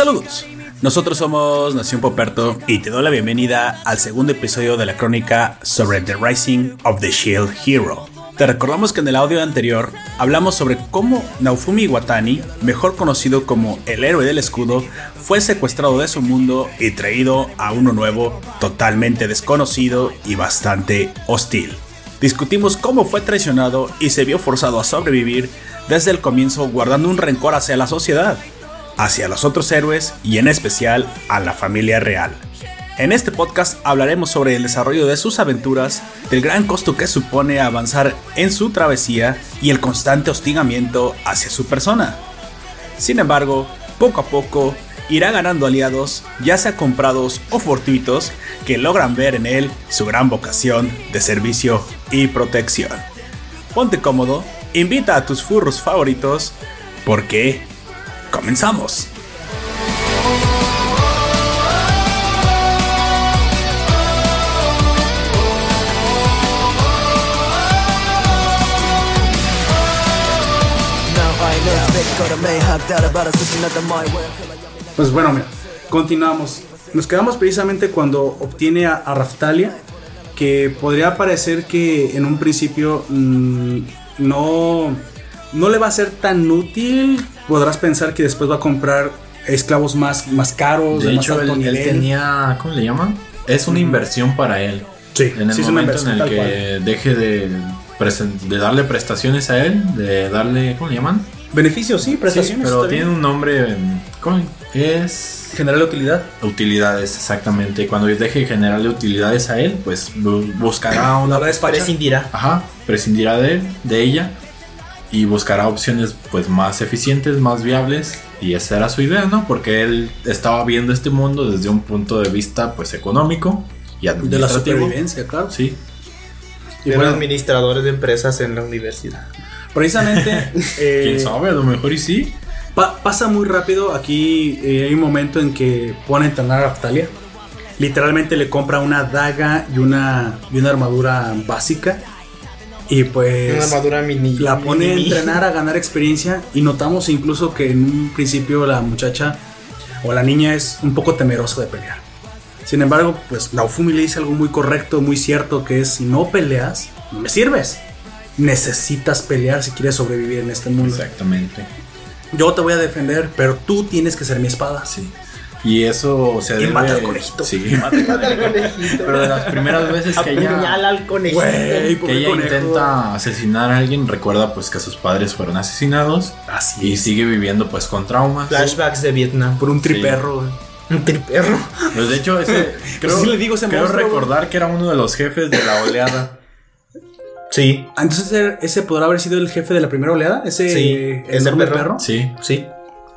Saludos. Nosotros somos Nación Poperto y te doy la bienvenida al segundo episodio de la crónica sobre The Rising of the Shield Hero. Te recordamos que en el audio anterior hablamos sobre cómo Naofumi Watani, mejor conocido como el héroe del escudo, fue secuestrado de su mundo y traído a uno nuevo, totalmente desconocido y bastante hostil. Discutimos cómo fue traicionado y se vio forzado a sobrevivir desde el comienzo guardando un rencor hacia la sociedad, hacia los otros héroes y en especial a la familia real. En este podcast hablaremos sobre el desarrollo de sus aventuras, del gran costo que supone avanzar en su travesía y el constante hostigamiento hacia su persona. Sin embargo, poco a poco irá ganando aliados, ya sea comprados o fortuitos, que logran ver en él su gran vocación de servicio y protección. Ponte cómodo, invita a tus furros favoritos, porque comenzamos. Pues bueno, mira, continuamos. Nos quedamos precisamente cuando obtiene a, a Raftalia, que podría parecer que en un principio mm, no, no le va a ser tan útil. Podrás pensar que después va a comprar esclavos más, más caros, De de, más hecho, alto él, él nivel. tenía, ¿cómo le llaman? Es una inversión para él. Sí, En el sí momento en el que cual. deje de, de darle prestaciones a él, de darle, ¿cómo le llaman? Beneficios, sí, prestaciones. pero está tiene bien. un nombre, ¿cómo? Es General de utilidad. utilidades, exactamente. Cuando deje de generarle utilidades a él, pues bu- buscará una... La prescindirá. Ajá, prescindirá de él, de ella y buscará opciones pues más eficientes, más viables y esa era su idea, ¿no? Porque él estaba viendo este mundo desde un punto de vista pues económico y De la administrativo. supervivencia, claro. Sí, Y de bueno, administradores de empresas en la universidad. precisamente. eh, quién sabe, a lo mejor y sí. Pa- pasa muy rápido. Aquí eh, hay un momento en que pone a entrenar a Raftalia. Literalmente le compra una daga y una, y una armadura básica. Y pues Una armadura mini. la pone a entrenar a ganar experiencia. Y notamos incluso que en un principio la muchacha o la niña es un poco temerosa de pelear. Sin embargo, pues Naofumi le dice algo muy correcto, muy cierto, que es si no peleas, no me sirves. Necesitas pelear si quieres sobrevivir en este mundo. Exactamente. Yo te voy a defender, pero tú tienes que ser mi espada. Sí. Y eso se Y debe... mata al conejito. Sí, mata al Mata al conejito. Pero de las primeras veces que ella, Apuñala al conejito. Güey, que ella conejo. intenta asesinar a alguien, recuerda pues que sus padres fueron asesinados Así y es. sigue viviendo pues con traumas. Flashbacks de Vietnam. Por un triperro. güey. Un triperro. Pues de hecho, ese, creo, sí le digo ese creo monstruo, recordar que era uno de los jefes de la oleada. Sí. Entonces ese- ese podrá haber sido el jefe de la primera oleada. Ese Sí, el ese perro. perro. Sí. Sí.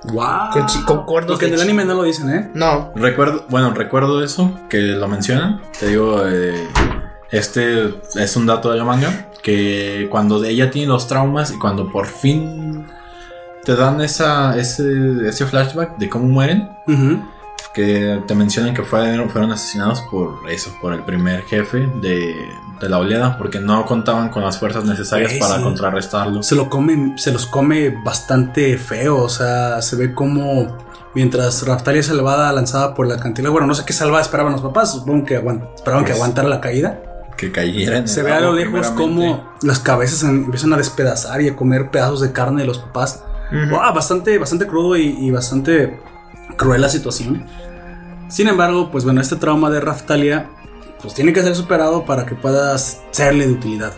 Wow. Con chi- con cuernos Porque en el anime no lo dicen, ¿eh? No. Recuerdo, bueno, recuerdo eso, que lo mencionan. Te digo, eh, este es un dato de la manga, que cuando ella tiene los traumas y cuando por fin te dan esa, ese, ese flashback de cómo mueren. Que te mencionan que fueron, fueron asesinados por eso, por el primer jefe de, de la oleada, porque no contaban con las fuerzas necesarias para sí. contrarrestarlo. Se lo come, se los come bastante feo. O sea, se ve como mientras Raftalia salvada lanzada por la cantidad. Bueno, no sé qué salvada esperaban los papás. Supongo que aguant- esperaban que Pues, aguantara la caída. Que cayera en Se ve a lo lejos como las cabezas empiezan a despedazar y a comer pedazos de carne de los papás. Wow, bastante, bastante crudo y, y bastante cruel la situación. Sin embargo, pues bueno, este trauma de Raftalia pues tiene que ser superado para que puedas serle de utilidad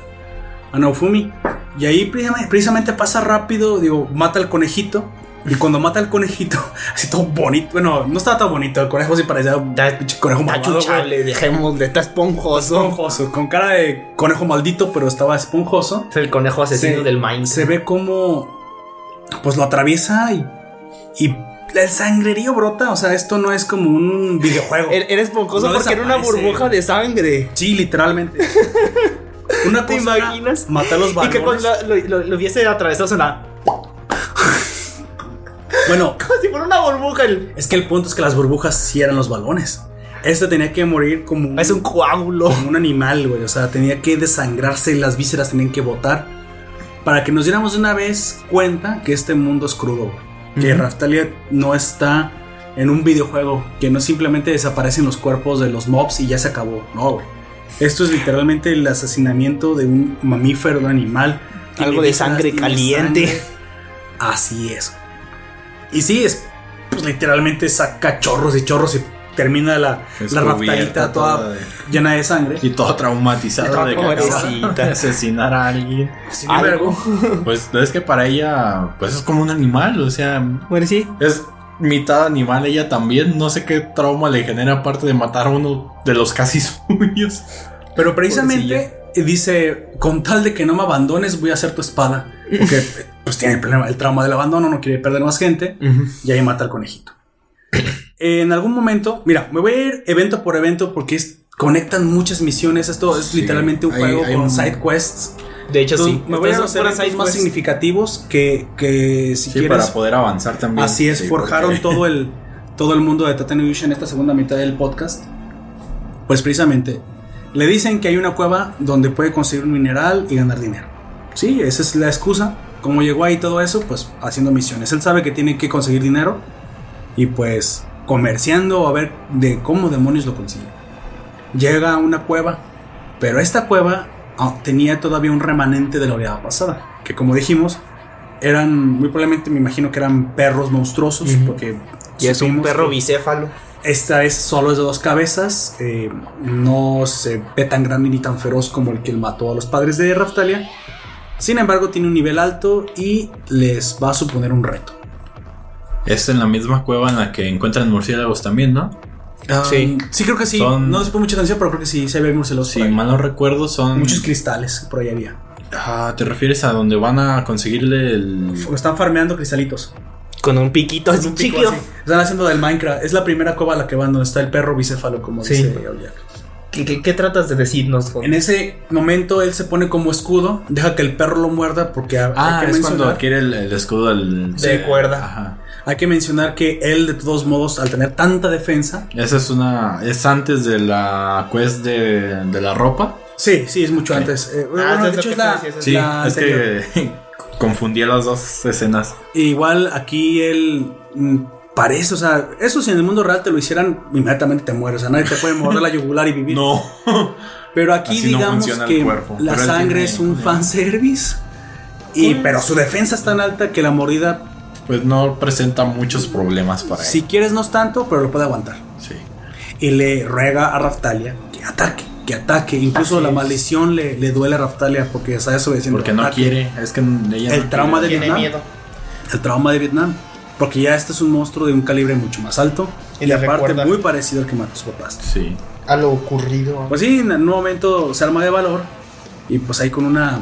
a Naofumi. Y ahí precisamente, pasa rápido, digo, mata al conejito. Y cuando mata al conejito, así todo bonito. Bueno, no estaba tan bonito. El conejo sí parecía un pinche conejo malvado, chuchable, dejémosle, está esponjoso. Esponjoso, con cara de conejo maldito, pero estaba esponjoso. Es el conejo asesino Se- del Minecraft. Se ve como pues lo atraviesa y, y el sangrerío brota. O sea, esto no es como un videojuego. Esponjoso No porque era una burbuja de sangre. Sí, literalmente. Una ¿Te cosa imaginas? Matar los Y que balones. cuando lo, lo, lo hubiese atravesado suena Bueno, como si fuera una burbuja. el- es que el punto es que las burbujas sí eran los balones. Este tenía que morir como un, Es un coágulo. como un animal, güey. O sea, tenía que desangrarse y las vísceras tenían que botar. Para que nos diéramos de una vez cuenta que este mundo es crudo, güey. Que Ujú. Raftalia no está en un videojuego, que no simplemente desaparecen los cuerpos de los mobs y ya se acabó. No, güey. Esto es literalmente el asesinamiento de un mamífero, de un animal. Algo de sangre caliente. sangre. Así es. Y sí, es pues literalmente saca chorros y chorros y termina la, la raftalita toda toda de- llena de sangre. Y todo traumatizado de que acaba Pobrecita. de asesinar a alguien. Sin embargo, Pues es que para ella, pues es como un animal, o sea, Bueno, sí. es mitad animal ella también. No sé qué trauma le genera aparte de matar a uno de los casi suyos. Pero precisamente dice, con tal de que no me abandones, voy a hacer tu espada. Porque pues tiene el, problema, el trauma del abandono, no quiere perder más gente. Y ahí mata al conejito. En algún momento, mira, me voy a ir evento por evento porque es- conectan muchas misiones. Esto es Sí, literalmente un hay- juego hay con un- side quests. De hecho, Entonces, sí. me voy a Entonces, los puras eventos side más quests. significativos que, que si Sí, quieres. para poder avanzar también. Así es, Sí, forjaron porque- todo el todo el mundo de Tatanuyushi en esta segunda mitad del podcast. Pues precisamente le dicen que hay una cueva donde puede conseguir un mineral y ganar dinero. Sí, esa es la excusa. Como llegó ahí todo eso, pues haciendo misiones. Él sabe que tiene que conseguir dinero y pues comerciando a ver de cómo demonios lo consigue. Llega a una cueva, pero esta cueva ah, tenía todavía un remanente de la oleada pasada, que como dijimos, eran muy probablemente me imagino que eran perros monstruosos, porque Y es un perro bicéfalo. Esta es solo es de dos cabezas, eh, no se ve tan grande ni tan feroz como el que mató a los padres de Raftalia. Sin embargo, tiene un nivel alto y les va a suponer un reto. Es en la misma cueva en la que encuentran murciélagos también, ¿no? Sí. sí creo que sí. Son- No les pongo mucha atención, pero creo que sí se ve murciélagos. Si mal no recuerdo, son. Muchos cristales por ahí había. Ah, ¿Te refieres a donde van a conseguirle el. Están farmeando cristalitos. Con un piquito así Un pico chiquito. así. Están haciendo del Minecraft. Es la primera cueva a la que van donde está el perro bicéfalo, como Sí. dice Oyak. ¿Qué, qué, qué tratas de decirnos? Juan? En ese momento él se pone como escudo, deja que el perro lo muerda porque Ah, es cuando adquiere el, el escudo del. De cuerda. Ajá. Hay que mencionar que él, de todos modos, al tener tanta defensa. Esa es una. Es antes de la quest de, de la ropa. Sí, sí, es mucho antes. Eh, bueno, Ah, de es lo hecho, es la, te decía, Sí, la es que confundí las dos escenas. Igual aquí él mm, parece, o sea, eso si en el mundo real te lo hicieran, inmediatamente te mueres. O sea, nadie te puede morder la yugular y vivir. No. Pero aquí Así digamos que la Pero sangre tiene- es un fanservice. Y, pero su defensa es tan alta que la mordida, Pues no presenta muchos problemas para él. si quieres, no es tanto, pero lo puede aguantar. Sí. y le ruega a Raftalia que ataque, que ataque. Incluso Así la es. maldición le, le duele a Raftalia porque está desobedeciendo. Porque no Ataque. quiere. Es que ella El no trauma de quiere. Vietnam. miedo. El trauma de Vietnam. Porque ya este es un monstruo de un calibre mucho más alto. Y aparte recuerda. muy parecido al que mató a sus papás. Sí. A lo ocurrido. Pues sí, en un momento se arma de valor. Y pues ahí con una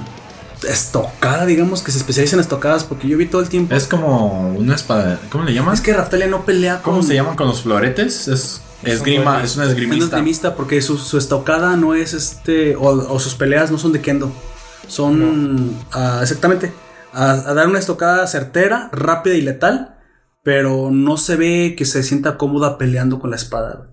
estocada, digamos, que se especializa en estocadas. Porque yo vi todo el tiempo. Es como una espada. ¿Cómo le llaman? Es que Raftalia no pelea con... ¿Cómo se llaman con los floretes? Es esgrima, es una Es un esgrimista. esgrimista porque su, su estocada no es este. O, o sus peleas no son de kendo. Son. exactamente. A, a dar una estocada certera, rápida y letal. Pero no se ve que se sienta cómoda peleando con la espada.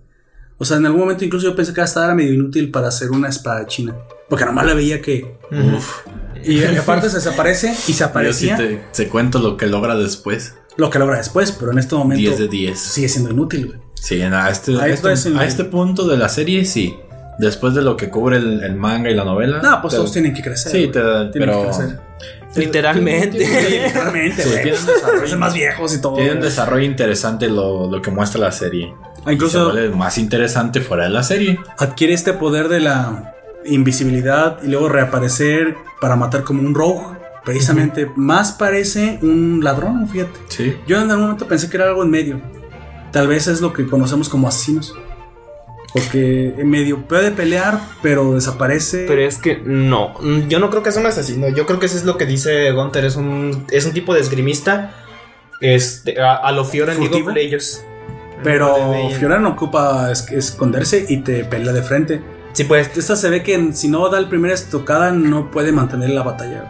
O sea, en algún momento incluso yo pensé que esta era medio inútil para hacer una espada china. Porque nomás la veía que. Uf. Y aparte se desaparece y se Yo sí aparecía. te, te cuento lo que logra después. Lo que logra después, pero en este momento 10 de 10. sigue siendo inútil, güey. Sí, a este, a este, a este punto de la serie, sí. Después de lo que cubre el, el manga y la novela. No, pues te- todos tienen que crecer. Sí, te, Tienen pero. que crecer. Literalmente. Literalmente, Sí, tienen más viejos y todo. Tiene un desarrollo interesante lo, lo que muestra la serie. Ah, Incluso- Y se vuelve más interesante fuera de la serie. Adquiere este poder de la invisibilidad y luego reaparecer para matar como un rogue. Precisamente más parece un ladrón, fíjate. Sí. Yo en algún momento pensé que era algo en medio. Tal vez es lo que conocemos como asesinos. Porque en medio puede pelear, pero desaparece. Pero es que no, yo no creo que sea un asesino. Yo creo que eso es lo que dice Gunter. Es un, es un tipo de esgrimista. Este, a, a lo Fiora en League of ¿Furtivo? Legends. Pero Fiora no ocupa es- esconderse y te pelea de frente. Sí, pues. Esta se ve que si no da el primera estocada no puede mantener la batalla.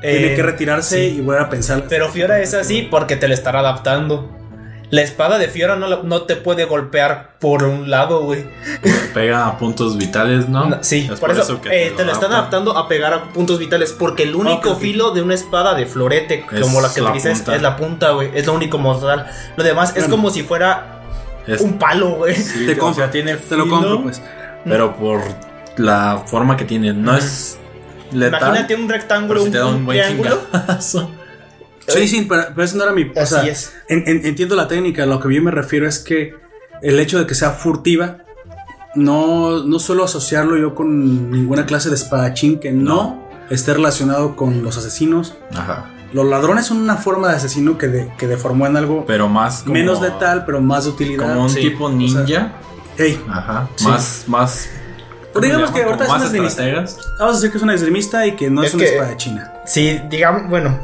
Tiene eh, que retirarse sí. y volver a pensar. Pero Fiora es así porque te la estará adaptando. La espada de Fiora no, no te puede golpear por un lado, güey. Pega a puntos vitales, ¿no? No, sí, Es por, eso, que eh, te la están adaptan. adaptando a pegar a puntos vitales. Porque el único filo de una espada de florete, Es como la que la utilizas, punta. es la punta, güey. Es lo único mortal. Lo demás es Bueno. como si fuera Es- un palo, güey. Sí, Te o compro, sea, tiene Te lo filo, compro, pues. Pero por la forma que tiene, no es letal. Imagínate un rectángulo, si un, te da un un buen triángulo. Sí, sí, pero, pero eso no era mi. O Así sea, es. en- en- entiendo la técnica. Lo que yo me refiero es que el hecho de que sea furtiva, no, no suelo asociarlo yo con ninguna clase de espadachín que no, esté relacionado con los asesinos. Ajá. Los ladrones son una forma de asesino que, de- que deformó en algo Pero más como, menos letal, pero más de utilidad. Como un Sí. tipo ninja. Ey, Ajá. Sí. Más, más. Pero digamos ¿cómo que ahorita es una más esgrimista. vamos a decir que es una esgrimista y que no es, Es una que- espadachina. Sí, digamos, bueno,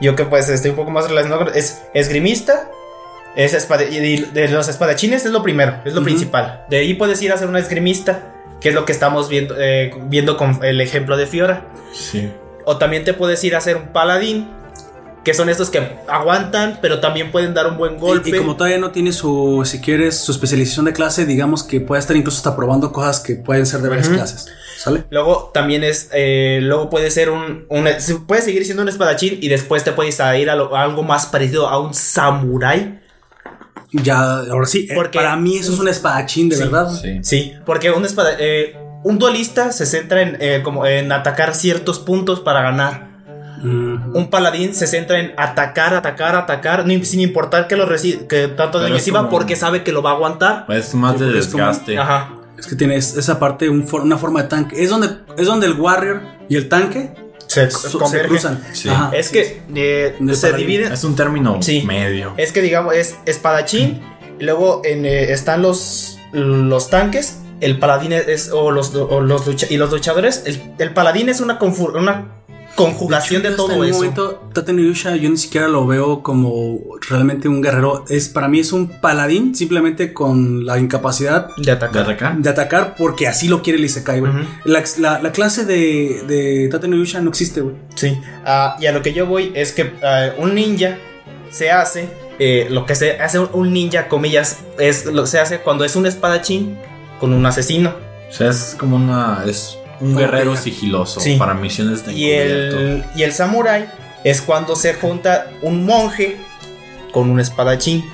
yo que pues estoy un poco más relacionado con- es esgrimista, es espada- y de, los espadachines es lo primero, es lo principal. De ahí puedes ir a ser una esgrimista, que es lo que estamos viendo, eh, viendo con el ejemplo de Fiora. Sí. O también te puedes ir a ser un paladín, que son estos que aguantan, pero también pueden dar un buen golpe. Y, y como todavía no tiene su, si quieres, su especialización de clase, digamos que puede estar incluso hasta probando cosas que pueden ser de varias clases. ¿Sale? Luego también es, eh, luego puede ser un, un- puede seguir siendo un espadachín y después te puedes ir a, lo- a algo más parecido a un samurái. Ya, ahora sí, eh, Porque- para mí eso es un espadachín, de Sí, verdad. Sí. Sí, porque un espada, eh, un duelista se centra en, eh, como en atacar ciertos puntos para ganar. Mm. Un paladín se centra en atacar, atacar, atacar, no- sin importar que lo reci- que tanto Pero daño es reciba, como- porque sabe que lo va a aguantar. Es más Sí, de porque es como- desgaste. Ajá. Es que tienes esa parte, un for- una forma de tanque. Es donde, es donde el warrior y el tanque Se, cruzan. Sí. Ajá. Es que eh, se paladín. divide. Es un término Sí. medio. Es que digamos, es espadachín. y luego en, eh, están los, los tanques. El paladín es. O los, o los lucha- y los luchadores. El, el paladín es una, una conjugación de, Hasta todo en un eso. momento, Tate Yusha, yo ni siquiera lo veo como realmente un guerrero. Es, para mí es un paladín simplemente con la incapacidad de ¿De atacar. de atacar porque así lo quiere el Isekai, güey. La, la- la clase de, de no existe, güey. Sí. Ah, y a lo que yo voy es que ah, un ninja se hace. eh, lo que se hace un- ninja, comillas, es lo se hace cuando es un espadachín con un asesino. O sea, es como una. Es un guerrero sigiloso Sí. para misiones de Y el, y el samurái es cuando se junta un monje con un espadachín.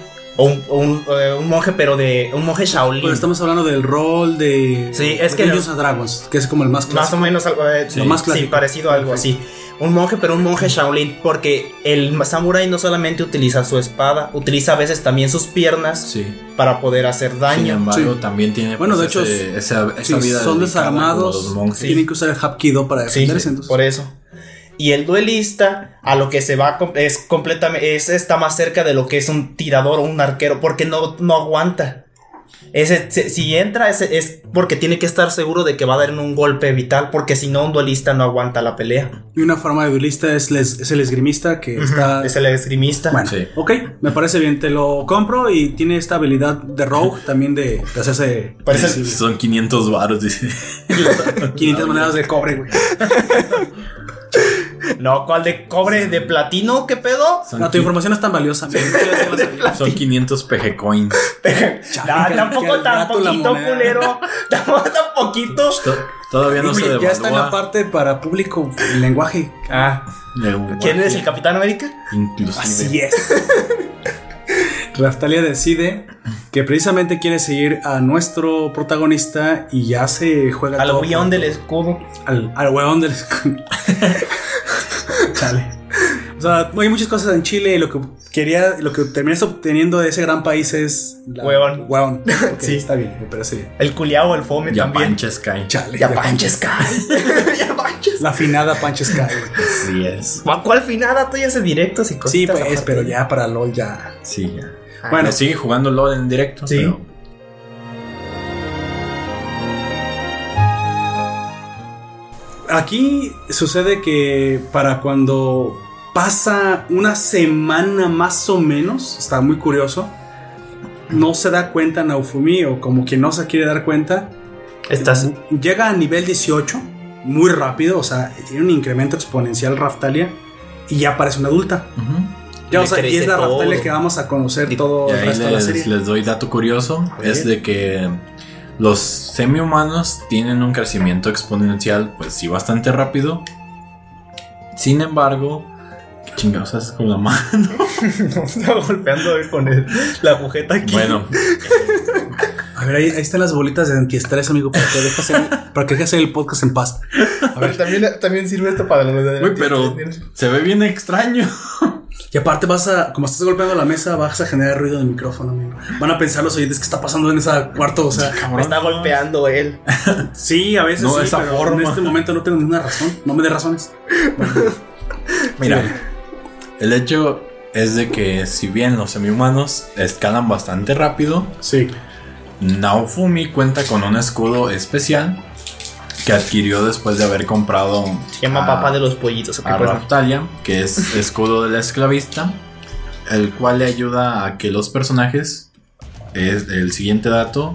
O un, eh, un monje, pero de. Un monje Shaolin. Pero estamos hablando del rol de. Sí, es que- Dungeons Dragons, que es como el más Más clásico. o menos algo. eh, Sí. Lo más sí, clásico. parecido a algo así. Un monje, pero un monje Shaolin. Porque el samurái no solamente utiliza su espada, utiliza a veces también sus piernas Sí. para poder hacer Sin daño. embargo, Sí. también tiene. Bueno, pues, de hecho, ese- esa, vida son desarmados, como los monjes. tienen que usar el Hapkido para Sí, defenderse. entonces. por eso. Y el duelista, a lo que se va es completamente. Es, está más cerca de lo que es un tirador o un arquero, porque no, no aguanta. Ese, se- si entra, ese, es porque tiene que estar seguro de que va a dar un golpe vital, porque si no, un duelista no aguanta la pelea. Y una forma de duelista es, les- es el esgrimista que está. Es el esgrimista. Bueno, Sí. ok, me parece bien, te lo compro y tiene esta habilidad de rogue también de, de hacerse Parece-. Son 500 varos, dice. 500 monedas de cobre, güey. No, ¿cuál de cobre? ¿De platino? ¿Qué pedo? Son, No, tu información es tan valiosa. son 500 PG coins. Que- tampoco tan poquito, culero. Tampoco tan poquito. Todavía no se devalúa. ya está en la parte para público el lenguaje. Ah, ¿quién es el Capitán América? Inclusive. Así es. Raftalia decide que precisamente quiere seguir a nuestro protagonista y ya se juega Al por- del escudo. al, al weón del Chale. O sea, hay muchas cosas en Chile y lo que quería, lo que terminas obteniendo de ese gran país es la- Huevón. Huevón. Ok, Sí. está bien, me parece bien. El culiao, el fome Ya también. Pancha Sky. Chale. Ya ya panches, Sky. ya panches. La afinada Panche Sky. güey. Sí es. ¿Cuál- ¿Cuál finada? Tú ya haces directos y cositas. Sí, pues, pero ya para LOL ya. Sí, ya. Ah, Bueno, sigue jugando LOL en directo. Sí. pero- Aquí sucede que para cuando pasa una semana más o menos, está muy curioso, no se da cuenta Naofumi o como quien no se quiere dar cuenta, Estás. llega a nivel 18 muy rápido, o sea, tiene un incremento exponencial Raftalia y ya parece una adulta. Ya, o sea, y es la. Raftalia que vamos a conocer todo Y el resto de la les, serie. les doy dato curioso. Es de que los semi-humanos tienen un crecimiento exponencial, pues sí, bastante rápido. Sin embargo, ¿Qué chingados haces con la mano? No, estaba golpeando con el- la agujeta aquí. bueno, A ver, ahí, ahí están las bolitas de antiestrés, amigo, para que dejes el, para que dejes el podcast en paz. a ver, también, también sirve esto para los de güey, pero se ve bien extraño. Y aparte vas a, como estás golpeando la mesa, vas a generar ruido en el micrófono, amigo. Van a pensar los oyentes que está pasando en ese cuarto, o sea, Me está golpeando él. sí, a veces No, sí, esa pero forma. en este momento no tengo ninguna razón, no me dé razones. Mira, el hecho es de que si bien los semi-humanos escalan bastante rápido, Sí. Naofumi cuenta con un escudo especial que adquirió después de haber comprado Se llama a- papá de los pollitos. ¿o qué a pasa? Raftalia, que es escudo del esclavista, el cual le ayuda a que los personajes, es el siguiente dato,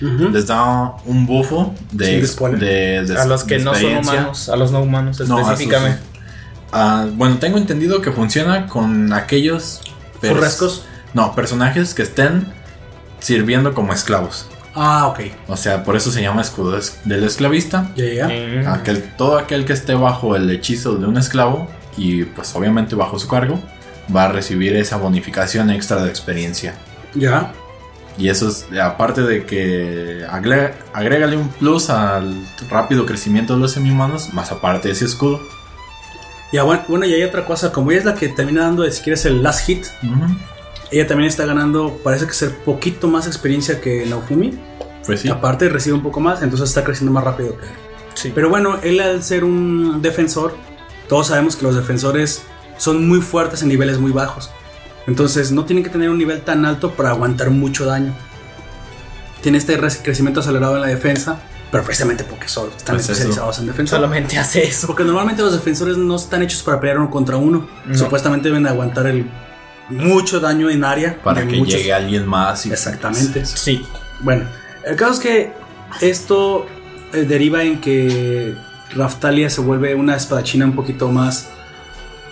les da un bufo Sí, de, pone. de- de- A los que de no son humanos, a los no humanos No, a sus- específicamente. Ah, bueno, tengo entendido que funciona con aquellos pers- ¿Furrescos? No, personajes que estén sirviendo como esclavos. Ah, ok. O sea, por eso se llama escudo es- del esclavista. Ya, ya. Mm. Aquel, todo aquel que esté bajo el hechizo de un esclavo y pues obviamente bajo su cargo va a recibir esa bonificación extra de experiencia. Ya. Y eso es, aparte de que agrega, agrégale un plus al rápido crecimiento de los semi-humanos, más aparte de ese escudo. Ya, bueno, bueno, y hay otra cosa, como ella es la que termina dando, si quieres, el last hit, Ujú. Ella también está ganando, parece que ser poquito más experiencia que Naofumi. Pues sí. Aparte recibe un poco más, entonces está creciendo más rápido que él. Sí. Pero bueno, él al ser un defensor, todos sabemos que los defensores son muy fuertes en niveles muy bajos. Entonces no tienen que tener un nivel tan alto para aguantar mucho daño. Tiene este re- crecimiento acelerado en la defensa, pero precisamente porque son, están Pues eso. especializados en defensa. Solamente hace eso. Porque normalmente los defensores no están hechos para pelear uno contra uno. No. Supuestamente deben aguantar el mucho daño en área. Para que muchos- llegue alguien más. Y, Exactamente. Sí. Bueno, el caso es que esto eh, deriva en que Raftalia se vuelve una espadachina un poquito más,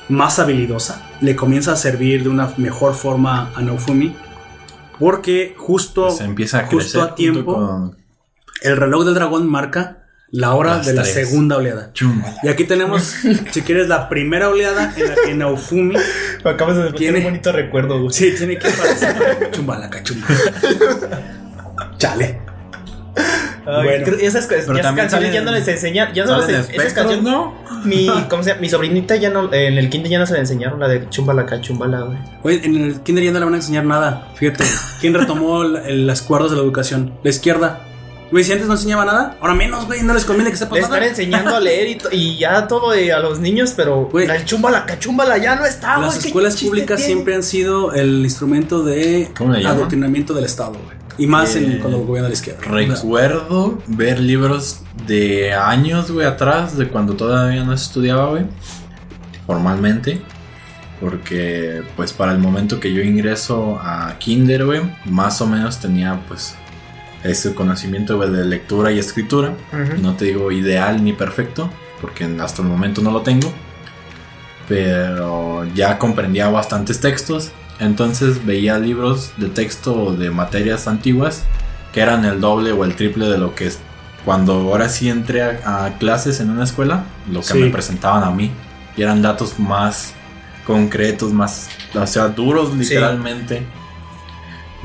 más habilidosa. Le comienza a servir de una mejor forma a Naofumi. Porque justo, Se empieza a justo a tiempo con- el reloj del dragón marca la hora Las de la segunda oleada. Y aquí tenemos, si quieres, la primera oleada en la que Naofumi Me acabas de desbloquear un bonito recuerdo, güey. sí tiene que parecer chumbalaca, chumbala. Chale. Ay, Bueno. creo- esas, esas canciones ya no les enseñan. Ya no les esas canciones. ¿no? Mi, ¿cómo se llama? Mi sobrinita ya no. En el kinder ya no se le enseñaron la de chumbala acá, chumbala, güey. Oye, en el kinder ya no le van a enseñar nada. Fíjate, ¿quién retomó el- el- las cuerdas de la educación? La izquierda. Güey, si antes no enseñaba nada, ahora menos, güey, no les conviene que sepan Le nada. están enseñando a leer y, ya todo a los niños, pero Güey. la chumbala, cachumbala ya no está, Las güey, ¿qué escuelas públicas tiene? siempre han sido el instrumento de ¿Cómo le adoctrinamiento del Estado, güey. Y más en, Eh, cuando gobierna la izquierda. Recuerdo ver libros de años, güey, atrás, de cuando todavía no estudiaba, güey, formalmente. Porque, pues, para el momento que yo ingreso a Kinder, güey, más o menos tenía, pues, ese conocimiento, güey, de lectura y escritura. No te digo ideal ni perfecto, porque hasta el momento no lo tengo. Pero ya comprendía bastantes textos. Entonces veía libros de texto de materias antiguas que eran el doble o el triple de lo que es cuando ahora sí entré a, a clases en una escuela, lo que Sí. me presentaban a mí. Y eran datos más concretos, más, o sea, duros literalmente.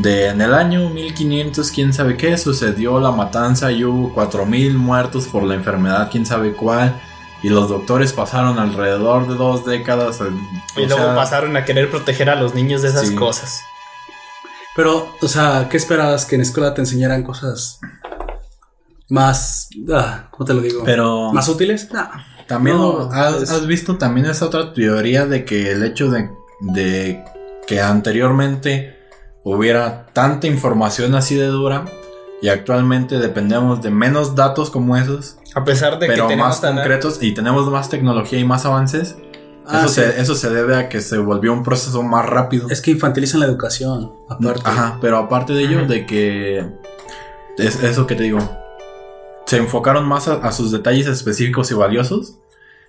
De en el año 1500, quién sabe qué, sucedió la matanza y hubo 4000 muertos por la enfermedad, quién sabe cuál. Y los doctores pasaron alrededor de dos décadas. o Y luego sea, pasaron a querer proteger a los niños de esas Sí. cosas. Pero, o sea, ¿qué esperabas que en escuela te enseñaran cosas más, ah, ¿cómo te lo digo? Pero ¿Más útiles? No. también No, has, es- has visto también esa otra teoría de que el hecho de, de que anteriormente hubiera tanta información así de dura y actualmente dependemos de menos datos como esos, A pesar de pero que tenemos más tan- concretos y tenemos más tecnología y más avances. Ah, eso, sí. se, eso se debe a que se volvió un proceso más rápido. Es que infantilizan la educación, aparte. Ajá, pero aparte de ello, de que es eso que te digo, se enfocaron más a, a sus detalles específicos y valiosos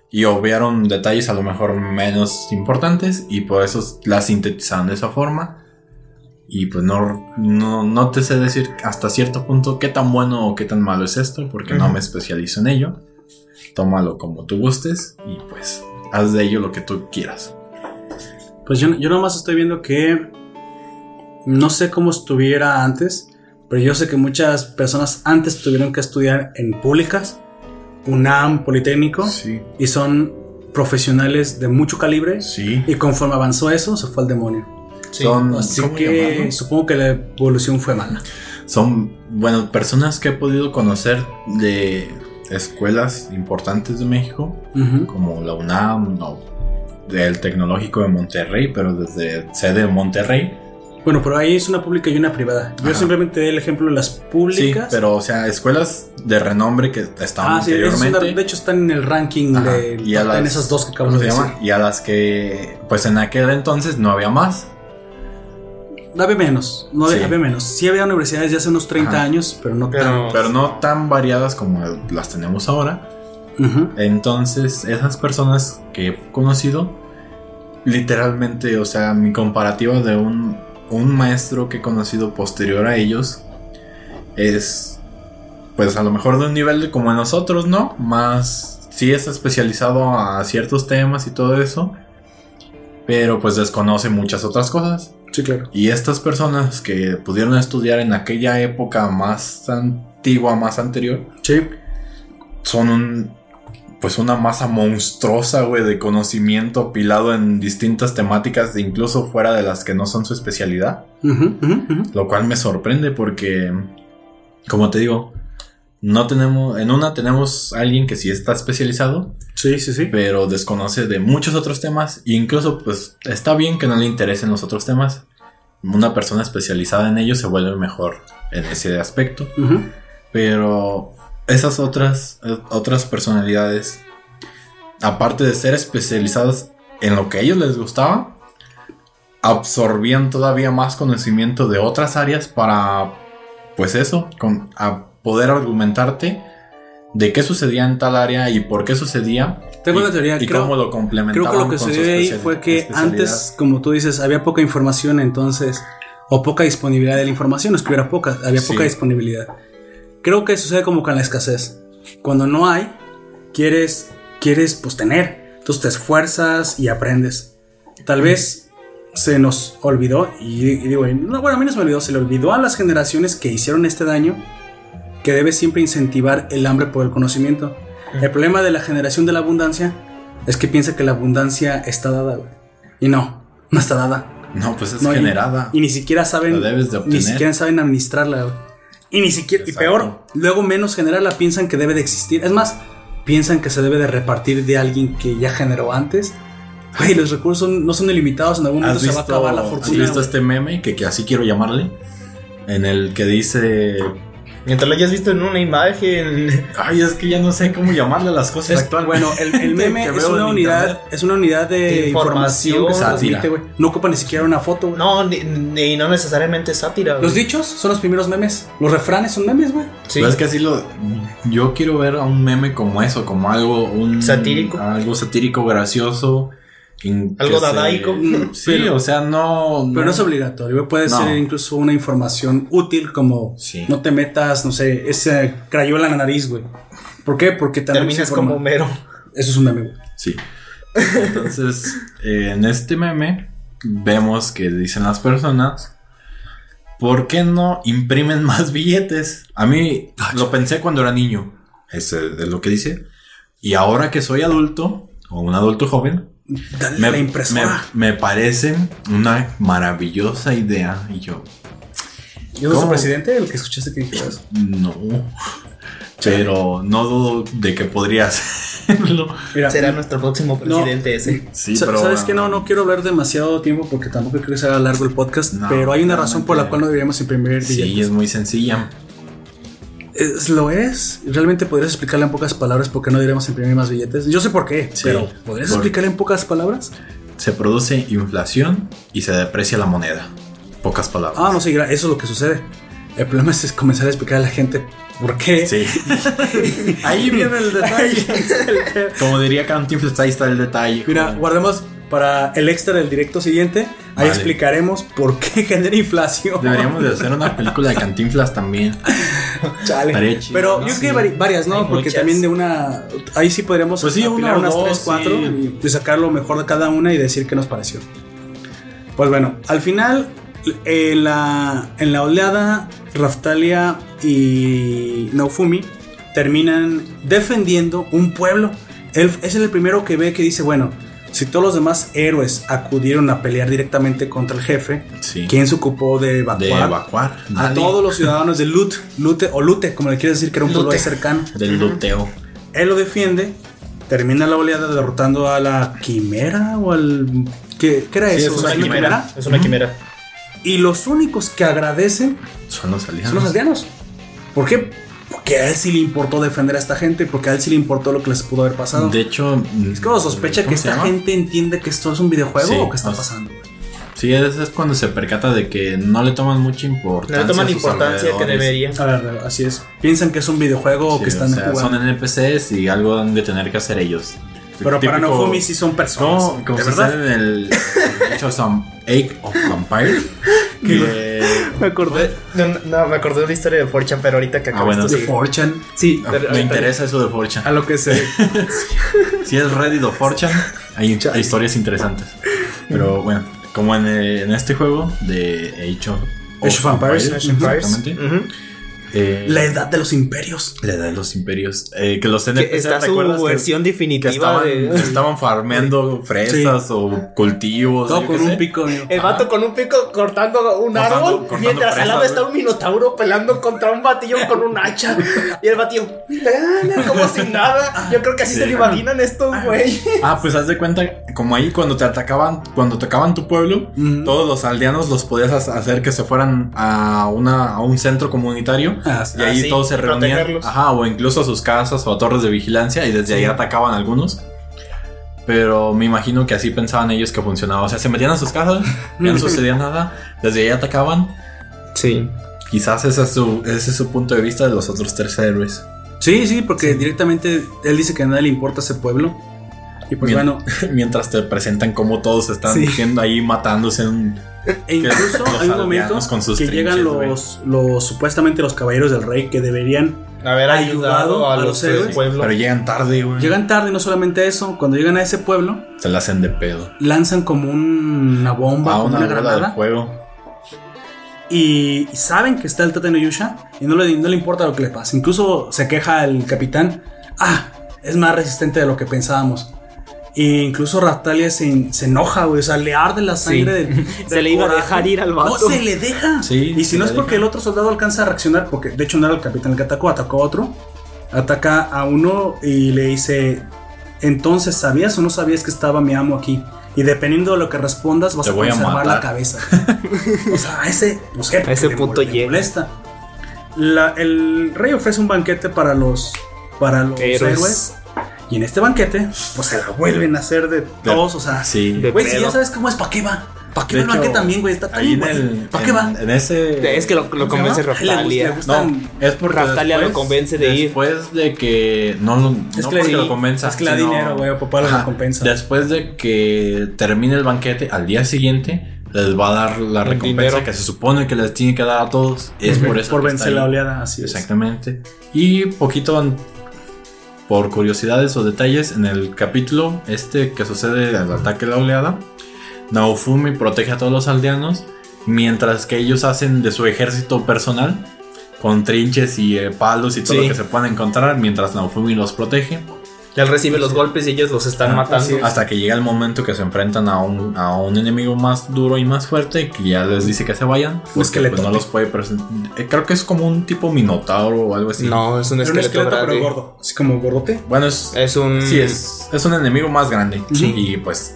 y obviaron detalles a lo mejor menos importantes y por eso la sintetizaron de esa forma. Y pues no, no, no te sé decir hasta cierto punto qué tan bueno o qué tan malo es esto, porque no me especializo en ello. Tómalo como tú gustes y pues haz de ello lo que tú quieras. Pues yo, yo nomás estoy viendo que no sé cómo estuviera antes, pero yo sé que muchas personas antes tuvieron que estudiar en públicas, UNAM, Politécnico, Sí. y son profesionales de mucho calibre. Sí. Y conforme avanzó eso, se fue al demonio. Son, Así ¿cómo que llamarlo? supongo que la evolución fue mala. Son, bueno, personas que he podido conocer de escuelas importantes de México, como la UNAM o del Tecnológico de Monterrey, pero desde sede de Monterrey. Bueno, pero ahí es una pública y una privada. Yo Ajá. simplemente di el ejemplo de las Sí, públicas. pero o sea, escuelas de renombre que estaban Ah, sí, anteriormente. de hecho están en el ranking Ajá, de y a las- en esas dos que ¿cómo acabamos de decir. Y a las que, pues en aquel entonces no había más. Había menos, no había, Sí. había menos. Sí había universidades de hace unos 30 Ajá. años, pero no Pero- tan. Pero no tan variadas como las tenemos ahora. Entonces, esas personas que he conocido, literalmente, o sea, mi comparativa de un, un maestro que he conocido posterior a ellos es, pues a lo mejor de un nivel de como nosotros, ¿no? Más, sí es especializado a ciertos temas y todo eso, pero pues desconoce muchas otras cosas. Sí, claro. Y estas personas que pudieron estudiar en aquella época más antigua, más anterior, Sí. son un, pues una masa monstruosa, güey, de conocimiento apilado en distintas temáticas, incluso fuera de las que no son su especialidad. Lo cual me sorprende porque, como te digo, no tenemos, en una tenemos a alguien que sí está especializado, Sí, sí, sí. pero desconoce de muchos otros temas, e incluso pues está bien que no le interesen los otros temas. Una persona especializada en ellos se vuelve mejor en ese aspecto. Pero esas otras, otras personalidades, aparte de ser especializadas en lo que a ellos les gustaba, absorbían todavía más conocimiento de otras áreas para, pues eso, con, a poder argumentarte de qué sucedía en tal área y por qué sucedía. Tengo y, una teoría, Y creo- cómo lo complementaban. Creo que lo que sucedió ahí fue que antes, como tú dices, había poca información, entonces, o poca disponibilidad de la información, no es que hubiera poca, había Sí. poca disponibilidad. Creo que sucede como con la escasez. Cuando no hay, quieres, quieres pues tener, entonces te esfuerzas y aprendes. Tal vez se nos olvidó, y, y digo, no, bueno, a mí no se me olvidó, se le olvidó a las generaciones que hicieron este daño que debe siempre incentivar el hambre por el conocimiento. El problema de la generación de la abundancia es que piensa que la abundancia está dada, güey. Y no, no está dada. No, pues es No, generada. Y, ni siquiera saben. La debes de Ni siquiera saben administrarla, güey. Y ni siquiera. Y peor, luego menos generarla piensan que debe de existir. Es más, piensan que se debe de repartir de alguien que ya generó antes. Güey, los recursos son- no son ilimitados. En algún momento ¿Has se va a visto, acabar la has fortuna. visto güey. este meme que, que así quiero llamarle? En el que dice Mientras lo hayas visto en una imagen. Ay, es que ya no sé cómo llamarle a las cosas Es- actualmente. bueno, el, el meme es una unidad, internet. es una unidad de Información, información que se sátira. transmite. No ocupa ni siquiera una foto, güey. No, ni, ni- no necesariamente sátira. güey. Los dichos son los primeros memes. Los refranes son memes, güey. Sí. Pero es que así lo. Yo quiero ver a un meme como eso, como algo. Un, Satírico. Algo satírico, gracioso. Algo dadaico. Sí, Pero- o sea, no. Pero no es obligatorio, puede No. ser incluso una información útil como Sí. no te metas, no sé, ese crayola en la nariz, güey. ¿Por qué? Porque también Terminas como mero. Eso es un meme, güey. Sí. Entonces, eh, en este meme vemos que dicen las personas, ¿por qué no imprimen más billetes? A mí lo pensé cuando era niño, ese es lo que dice. Y ahora que soy adulto, o un adulto joven, Dale me, la impresora. me- me parece una maravillosa idea. Y yo, ¿Y es ¿Cómo? presidente el que escuchaste que dijiste eso? no. Pero no dudo de que podría hacerlo. Mira, Será nuestro próximo presidente ese. Sí, sa- pero. ¿Sabes qué? No, no quiero hablar demasiado tiempo porque tampoco creo que sea largo el podcast, No, pero hay una razón por la cual no deberíamos imprimir Sí, billetes. es muy sencilla. Es- lo es. Realmente podrías explicarle en pocas palabras por qué no deberíamos imprimir más billetes. Yo sé por qué, Sí, pero ¿podrías por- explicarle en pocas palabras? Se produce inflación y se deprecia la moneda. Pocas palabras. Ah, no, sí, eso es lo que sucede. El problema es comenzar a explicar a la gente por qué. Sí. ahí viene el detalle. Como diría Cantinflas, ahí está el detalle. Mira, guardemos para el extra del directo siguiente. Ahí Vale. explicaremos por qué genera inflación. Deberíamos de hacer una película de Cantinflas también. Chale. Chido, Pero ¿no? yo creo que Sí. vari- varias, ¿no? Hay Porque muchas. también de una. Ahí sí podríamos Pues sí, una unas dos, 3, 4 sí. y sacar lo mejor de cada una y decir qué nos pareció. Pues bueno, al final, en la, en la oleada, Raftalia y Naofumi terminan defendiendo un pueblo. Él es el primero que ve que dice, bueno, si todos los demás héroes acudieron a pelear directamente contra el jefe, Sí. ¿quién se ocupó de evacuar? De evacuar. A Nadie. todos los ciudadanos de Lut, Lute o Lute, como le quieres decir, que era un pueblo cercano. Del luteo. Él lo defiende, termina la oleada derrotando a la quimera o al... ¿Qué, qué era Sí, eso? es una quimera. Es una quimera. Y los únicos que agradecen Son los aliados. son los aldeanos. ¿Por qué? Porque a él sí le importó defender a esta gente, porque a él sí le importó lo que les pudo haber pasado. De hecho, es como sospecha que ¿cómo se esta llama? gente entiende que esto es un videojuego Sí, o que está o sea, pasando. güey? Sí, es, es cuando se percata de que no le toman mucha importancia. No le toman importancia que debería. A ver, así es. Piensan que es un videojuego o Sí, que están o sea, jugando. son NPCs y algo han de tener que hacer ellos. Pero para Típico- Nofumi sí son personas. No, como de se verdad. sale en el hecho some Egg of Vampire. que Me acordé. No, no, me acordé de una historia de Forchan, pero ahorita que Ah, bueno, De sí. 4chan. Sí, Ah, me interesa eso de 4chan. A lo que sé. Si es Reddit o 4chan, hay, hay historias interesantes. Pero bueno, como en, en este juego de Age of, Age of Age Empires. exactamente, Ujú. Eh, La edad de los imperios. la edad de los imperios. Eh, que los NPC, Que está ¿te su que- versión que definitiva estaban, de. estaban farmeando fresas o cultivos. Todo con un sé. pico. amigo. El vato con un pico cortando un Cortando- árbol, cortando mientras al lado está un minotauro peleando contra un batillo con un hacha. Y el batillo, como si nada. Yo creo que así Sí. se lo imaginan estos güey. Ah, pues haz de cuenta, como ahí cuando te atacaban, cuando atacaban tu pueblo, todos los aldeanos los podías ha- hacer que se fueran a, una, a un centro comunitario Ah, sí. y ahí Ah, sí, todos se reunían, protegerlos. ajá, o incluso a sus casas o a torres de vigilancia y desde ahí atacaban algunos. Pero me imagino que así pensaban ellos que funcionaba. O sea, se metían a sus casas, ya no sucedía nada, desde ahí atacaban. Sí. Quizás ese es su, ese es su punto de vista de los otros tres héroes. Sí, sí, porque directamente él dice que a nadie le importa ese pueblo. Y pues bueno, Mientras te presentan cómo todos están Sí. ahí matándose en e incluso hay un momento aldeanos con sus que llegan los, los supuestamente los caballeros del rey que deberían Haber ayudado a, a los, los héroes. pueblos. Pero llegan tarde, güey. llegan tarde y no solamente eso, cuando llegan a ese pueblo Se la hacen de pedo. lanzan como un- una bomba, A como una una, bola de granada fuego. y saben que está el Tate no Yusha y no le, no le importa lo que le pase. Incluso se queja el capitán, ah, es más resistente de lo que pensábamos. E incluso Raptalia se, se enoja, güey. O sea, le arde la sangre Sí. del, Se le iba a dejar ir al vato. No, se le deja. Sí, y si no es porque deja. el otro soldado alcanza a reaccionar, porque de hecho no era el capitán el que atacó, atacó a otro. Ataca a uno y le dice: Entonces, ¿sabías o no sabías que estaba mi amo aquí? Y dependiendo de lo que respondas, vas Te a voy a conservar la cabeza. o sea, a ese, sé, A ese punto llega. molesta. La- el rey ofrece un banquete para los, para los Héroes. héroes. Y en este banquete, pues se la vuelven a hacer de todos. O sea, Sí. De güey, si ya sabes cómo es, ¿para qué va? ¿Para qué va el banquete también, güey? Está tan Ahí en güey. el. ¿Para qué va? En ese. Es que lo, lo convence Raftalia. gusta- No, es porque. Raftalia lo después- convence de ir. Después de que. No, lo- Es no que porque lo convenza. es que le da dinero, güey, papá, la Ajá. recompensa. Después de que termine el banquete, al día siguiente. Les va a dar la recompensa dinero. que se supone que les tiene que dar a todos. Es por eso. por que está vencer la oleada, así es. Exactamente. Y poquito por curiosidades o detalles, en el capítulo este que sucede al ataque de la oleada, Naofumi protege a todos los aldeanos, mientras que ellos hacen de su ejército personal, con trinches y eh, palos y todo Sí. lo que se puedan encontrar, mientras Naofumi los protege, Él recibe los golpes y ellos los están Ah, matando. es. hasta que llega el momento que se enfrentan a un, a un enemigo más duro y más fuerte, que ya les dice que se vayan, porque esqueleto. pues, no los puede presentar. creo que es como un tipo minotauro o algo así. No, es un Era un esqueleto, esqueleto, pero gordo. Así como gordote. Bueno, es, Es un. Sí, es, es un enemigo más grande. Sí. Y pues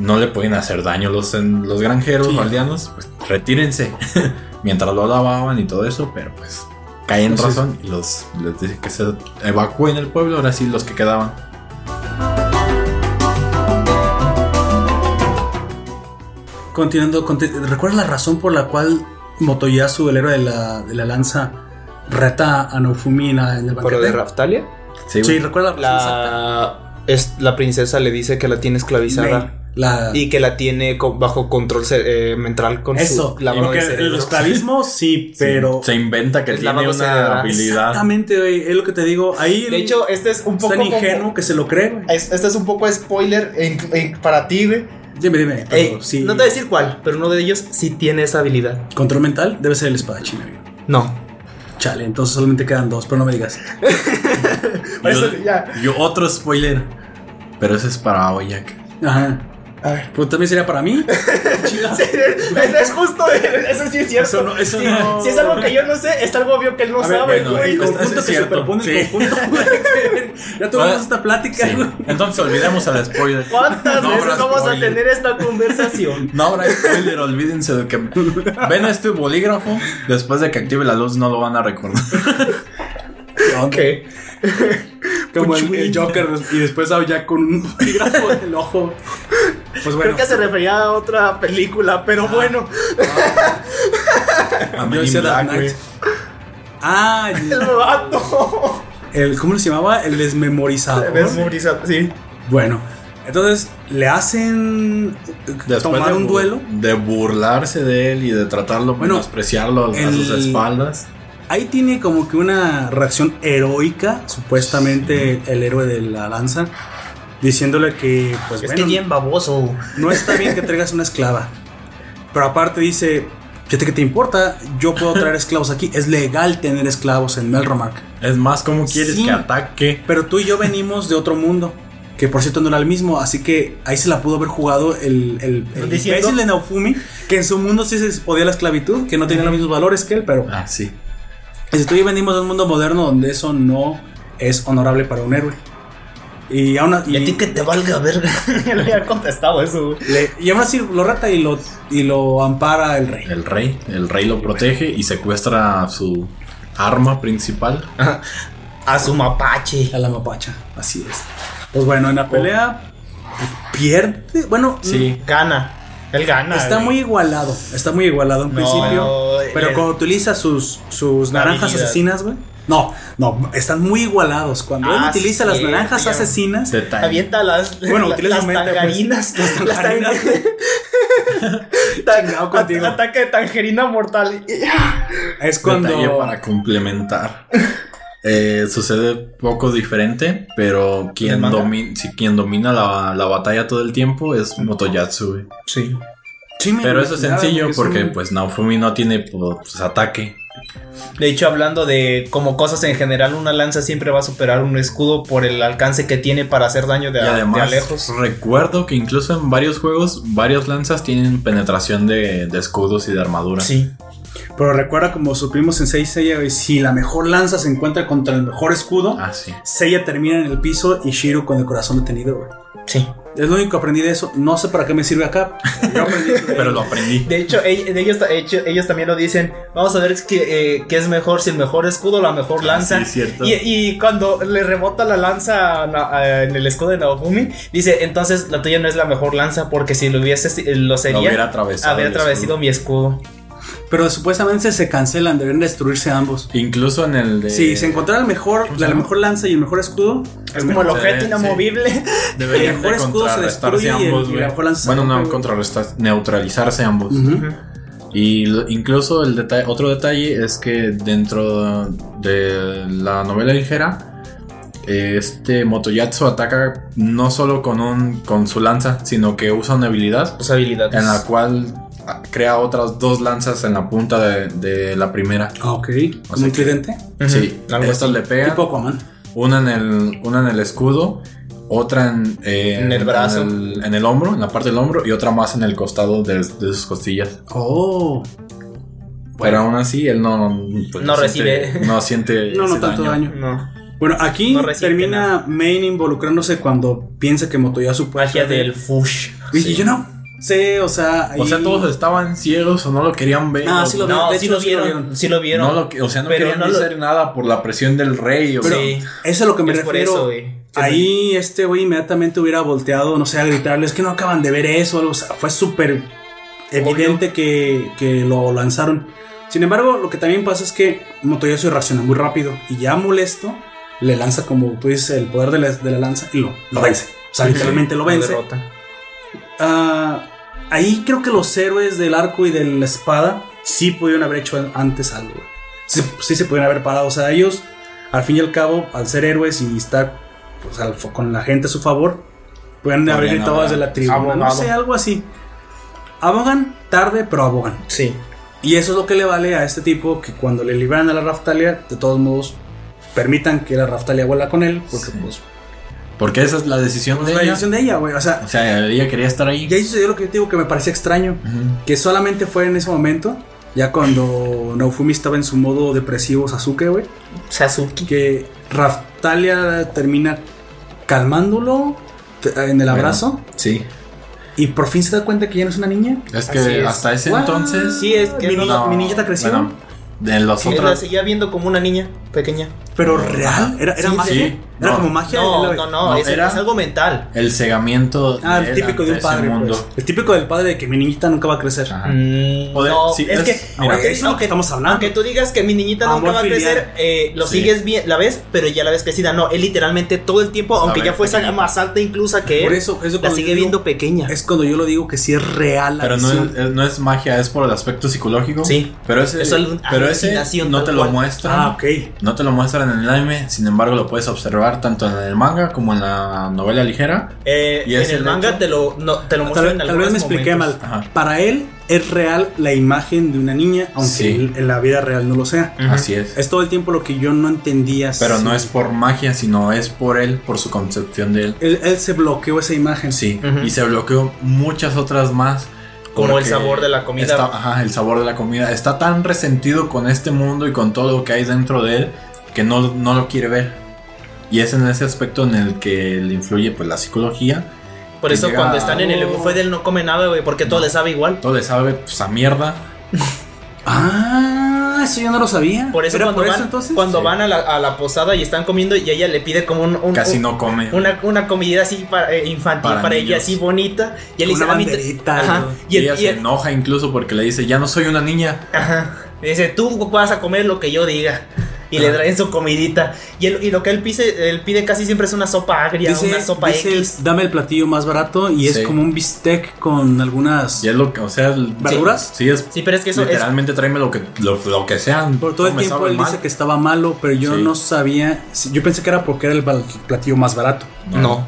no le pueden hacer daño los, en- los granjeros Sí. o aldeanos. Pues retírense. Mientras lo lavaban y todo eso, pero pues caen en Entonces- razón y los les dice que se evacúen el pueblo. Ahora sí, los que quedaban. Continuando, conti- ¿recuerdas la razón por la cual Motoyasu, el héroe de la, de la lanza, reta a Naofumi en, la- en el ¿Por lo banquete? de Raftalia? Sí, Sí, güey. recuerda la razón? La, es, la princesa le dice que la tiene esclavizada. La, Y que la tiene co- bajo control eh, mental con eso, su lavado de cerebro. el esclavismo sí, pero se inventa que Es tiene una cerebral. habilidad. exactamente, güey, es lo que te digo. Ahí De hecho, este es un es poco. tan como- ingenuo que se lo cree, güey. es- este es un poco spoiler en- en- para ti, güey. Dime, dime. pero Ey, sí. No te voy a decir cuál, pero uno de ellos sí tiene esa habilidad. Control mental debe ser el espadachín, amigo. No. Chale, entonces solamente quedan dos, pero no me digas. Yo, ya. yo otro spoiler. Pero ese es para Oyak. Ajá. A ver. Pues también sería para mí. Sí, es justo, eso sí es cierto. Eso no- eso Sí, no- Si es algo que yo no sé, es algo obvio que él no A ver, sabe, bueno, güey. el Esto conjunto es se cierto. superpone Sí. el conjunto. ya tuvimos esta plática. Güey. Entonces olvidemos al spoiler. ¿Cuántas No veces vamos spoiler. a tener esta conversación? No habrá spoiler, olvídense de que ven a este bolígrafo. Después de que active la luz, no lo van a recordar. ¿Qué? Como el, el Joker y después ya con un bolígrafo en el ojo. Pues bueno. Creo que se refería a otra película, pero bueno. A Yo Black. Ah, El vato. el, ¿cómo se llamaba? El desmemorizador. Memorizado, sí. Bueno, entonces le hacen Después tomar de, un duelo. de burlarse de él y de tratarlo, Bueno, menospreciarlo a el- sus espaldas. Ahí tiene como que una reacción heroica, supuestamente el héroe de la lanza, diciéndole que, pues Es bueno, que bien baboso. no está bien que traigas una esclava. Pero aparte dice, fíjate que te importa, yo puedo traer esclavos aquí, es legal tener esclavos en Melromark. Es más, ¿cómo quieres Sí. que ataque? Pero tú y yo venimos de otro mundo. Que por cierto no era el mismo, así que ahí se la pudo haber jugado el, el, el imbécil de Naofumi, que en su mundo sí se podía la esclavitud, que no tenía los mismos valores que él, pero Ah, sí. si tú y yo venimos de un mundo moderno donde eso no es honorable para un héroe. Y aún, a- Y a ti que te valga verga. Le había contestado eso, güey. le- y aún así lo rata y lo, y lo ampara el rey. El rey. El rey lo protege y secuestra su arma principal. A su mapache. A la mapacha, así es. Pues bueno, en la pelea pues, pierde. Bueno, Sí. Gana. Él gana. Está güey. muy igualado, está muy igualado en No, principio. pero el- cuando utiliza sus, sus naranjas habilidad. asesinas, güey. No, no, están muy igualados. Cuando él Ah, utiliza sí, las naranjas ya. asesinas. Avienta las, Bueno, la- utiliza las pues. tangarinas. Las tangarinas. Tan- Chingado contigo. Ataque de tangerina mortal. es cuando. Detalle para complementar. Eh, sucede poco diferente, pero ¿En el quien, manga? domi- sí, quien domina la, la batalla todo el tiempo es Motoyatsu. Sí. Sí, Pero eso es sencillo porque un- pues Naofumi no tiene pues, ataque. De hecho, hablando de como cosas en general, una lanza siempre va a superar un escudo por el alcance que tiene para hacer daño de, y además de a lejos. recuerdo que incluso en varios juegos, varias lanzas tienen penetración de, de escudos y de armadura. Sí. Pero recuerda, como supimos en 6 Seiya, si la mejor lanza se encuentra contra el mejor escudo, Ah, sí. Seiya termina en el piso y Shiro con el corazón detenido, güey. Sí. Es lo único que aprendí de eso. No sé para qué me sirve acá. Yo aprendí eso de Pero lo aprendí. De hecho, ellos, de hecho, ellos también lo dicen. Vamos a ver qué, eh, qué es mejor, si el mejor escudo o la mejor lanza. Ah, sí, cierto. Y, y cuando le rebota la lanza a Na- a- en el escudo de Naofumi, dice, entonces la tuya no es la mejor lanza porque si lo hubiese, lo sería, Lo hubiera atravesado habría atravesado escudo. mi escudo. Pero supuestamente se cancelan, deberían destruirse ambos. Incluso en el de. Si se encontrara el mejor, la, mejor lanza y el mejor escudo, Es como el Sí, objeto sí. inamovible. Deberían el mejor de escudo se destruye y el- ambos, y güey. la mejor lanza se Bueno, no contrarrestar, neutralizarse ambos. Y incluso el detalle, otro detalle es que dentro de la novela ligera, este Motoyatsu ataca no solo con un con su lanza, sino que usa una habilidad Tus habilidades. en la cual crea otras dos lanzas en la punta de, de la primera. Ah, ok. Como un tridente. Sí, algo estas le pegan. Tipo Aquaman. Una en el, una en el escudo, otra en, eh, En el brazo. En el, en el hombro, en la parte del hombro, y otra más en el costado de, de sus costillas. Oh. Pero aún así, él no, pues, No recibe. no siente. No, no tanto daño. No. Bueno, aquí No termina Main involucrándose cuando piensa que Motoyasu puede Magia hacer- del Fush. Y Sí. yo no sé, o sea. O sea, todos estaban ciegos o no lo querían ver. Ah, sí lo No, sí hecho, lo sí vieron. vieron. Sí lo vieron. no lo que- o sea, no Pero querían no lo- hacer nada por la presión del rey. O Pero Sí. eso es a lo que me Es por refiero. eso. Ahí este güey inmediatamente hubiera volteado, no sé, a gritarles que no acaban de ver eso. O sea, fue súper evidente que, que lo lanzaron. Sin embargo, lo que también pasa es que Motoyasu reacciona muy rápido y ya molesto le lanza, como tú dices, el poder de la, de la lanza y lo, lo vence. O sea, literalmente lo vence. derrota. Ah, ahí creo que los héroes del arco y de la espada sí pudieron haber hecho antes algo. Sí, sí se pudieron haber parado. O sea, ellos, al fin y al cabo, al ser héroes y estar pues, al- con la gente a su favor, Pueden haber gritado desde la tribuna. No sé, algo así. Abogan tarde, pero abogan. Sí. Y eso es lo que le vale a este tipo que cuando le liberan a la Raftalia, de todos modos, permitan que la Raftalia vuela con él, porque Sí. pues Porque esa es la decisión es de la ella. decisión de ella, güey. O sea, O sea, ella quería estar ahí. y ahí sucedió lo que yo te digo que me parecía extraño, que solamente fue en ese momento, ya cuando Naofumi estaba en su modo depresivo Sasuke, güey, Sasuke. que Raftalia termina calmándolo en el Bueno, abrazo Sí. y por fin se da cuenta que ya no es una niña. Es Así que es. hasta ese What? entonces. Sí, es que Mi, no, niña- no, mi niñita creció. bueno, de los Él la otros. seguía viendo como una niña pequeña. Pero real, era, era Sí, magia. sí. Era No. como magia. No, no, no, No, es, era- es algo mental. El cegamiento. Ah, de el típico de un padre. mundo. pues. El típico del padre de que mi niñita nunca va a crecer. Ajá. Mm, Poder- no, sí, es, es- que mira, es lo que estamos hablando. aunque tú digas que mi niñita Amor nunca va a crecer, eh, lo Sí. sigues bien, la ves, pero ya la ves crecida. No, él literalmente todo el tiempo, aunque ver, ya fuese pequeñita. más alta incluso que Por él, eso, eso la sigue viendo pequeña. Es cuando yo lo digo que sí es real la Pero no es, es- no es magia, es por el aspecto psicológico. Sí. Pero ese, pero ese no te lo cual. muestran. Ah, ok. No te lo muestran en el anime, sin embargo lo puedes observar tanto en el manga como en la novela ligera. Eh, Y en el el manga hecho- te lo, no, te lo Tal, muestran en tal vez me expliqué momentos. mal. Ajá. Para él es real la imagen de una niña, aunque Sí. en, la vida real no lo sea. Así es. Es todo el tiempo lo que yo no entendía. Pero si- no es por magia, sino es por él, por su concepción de él. Él, él se bloqueó esa imagen. Sí, y se bloqueó muchas otras más. Como el sabor de la comida. está- ajá, el sabor de la comida. Está tan resentido con este mundo y con todo lo que hay dentro de él que no, no lo quiere ver. Y es en ese aspecto en el que le influye pues la psicología. Por eso llega cuando están en el buffet de él no come nada, güey, porque todo le sabe igual. Todo le sabe pues a mierda. Ah, eso yo no lo sabía. Por eso ¿Era cuando, por van, eso entonces? cuando Sí. van a la, a la posada y están comiendo y ella le pide como un, un- Casi un- no come. una, una comida así para, eh, infantil para, Para ella, así bonita. Y él Una dice. Y, Y el- ella y se el- enoja incluso porque le dice, ya no soy una niña. ajá. Y dice, tú vas a comer lo que yo diga. Y le traen su comidita. Y, él- y lo que él pide, él pide casi siempre es una sopa agria, Dice, una sopa dice, X. dame el platillo más barato y es Sí. como un bistec con algunas... Y es lo que, o sea, el- ¿Verduras? Sí, es Sí, pero es que eso es, literalmente tráeme lo que, lo, lo que sea. Por todo el No tiempo él mal. dice que estaba malo, pero yo Sí. no sabía. Yo pensé que era porque era el platillo más barato. No.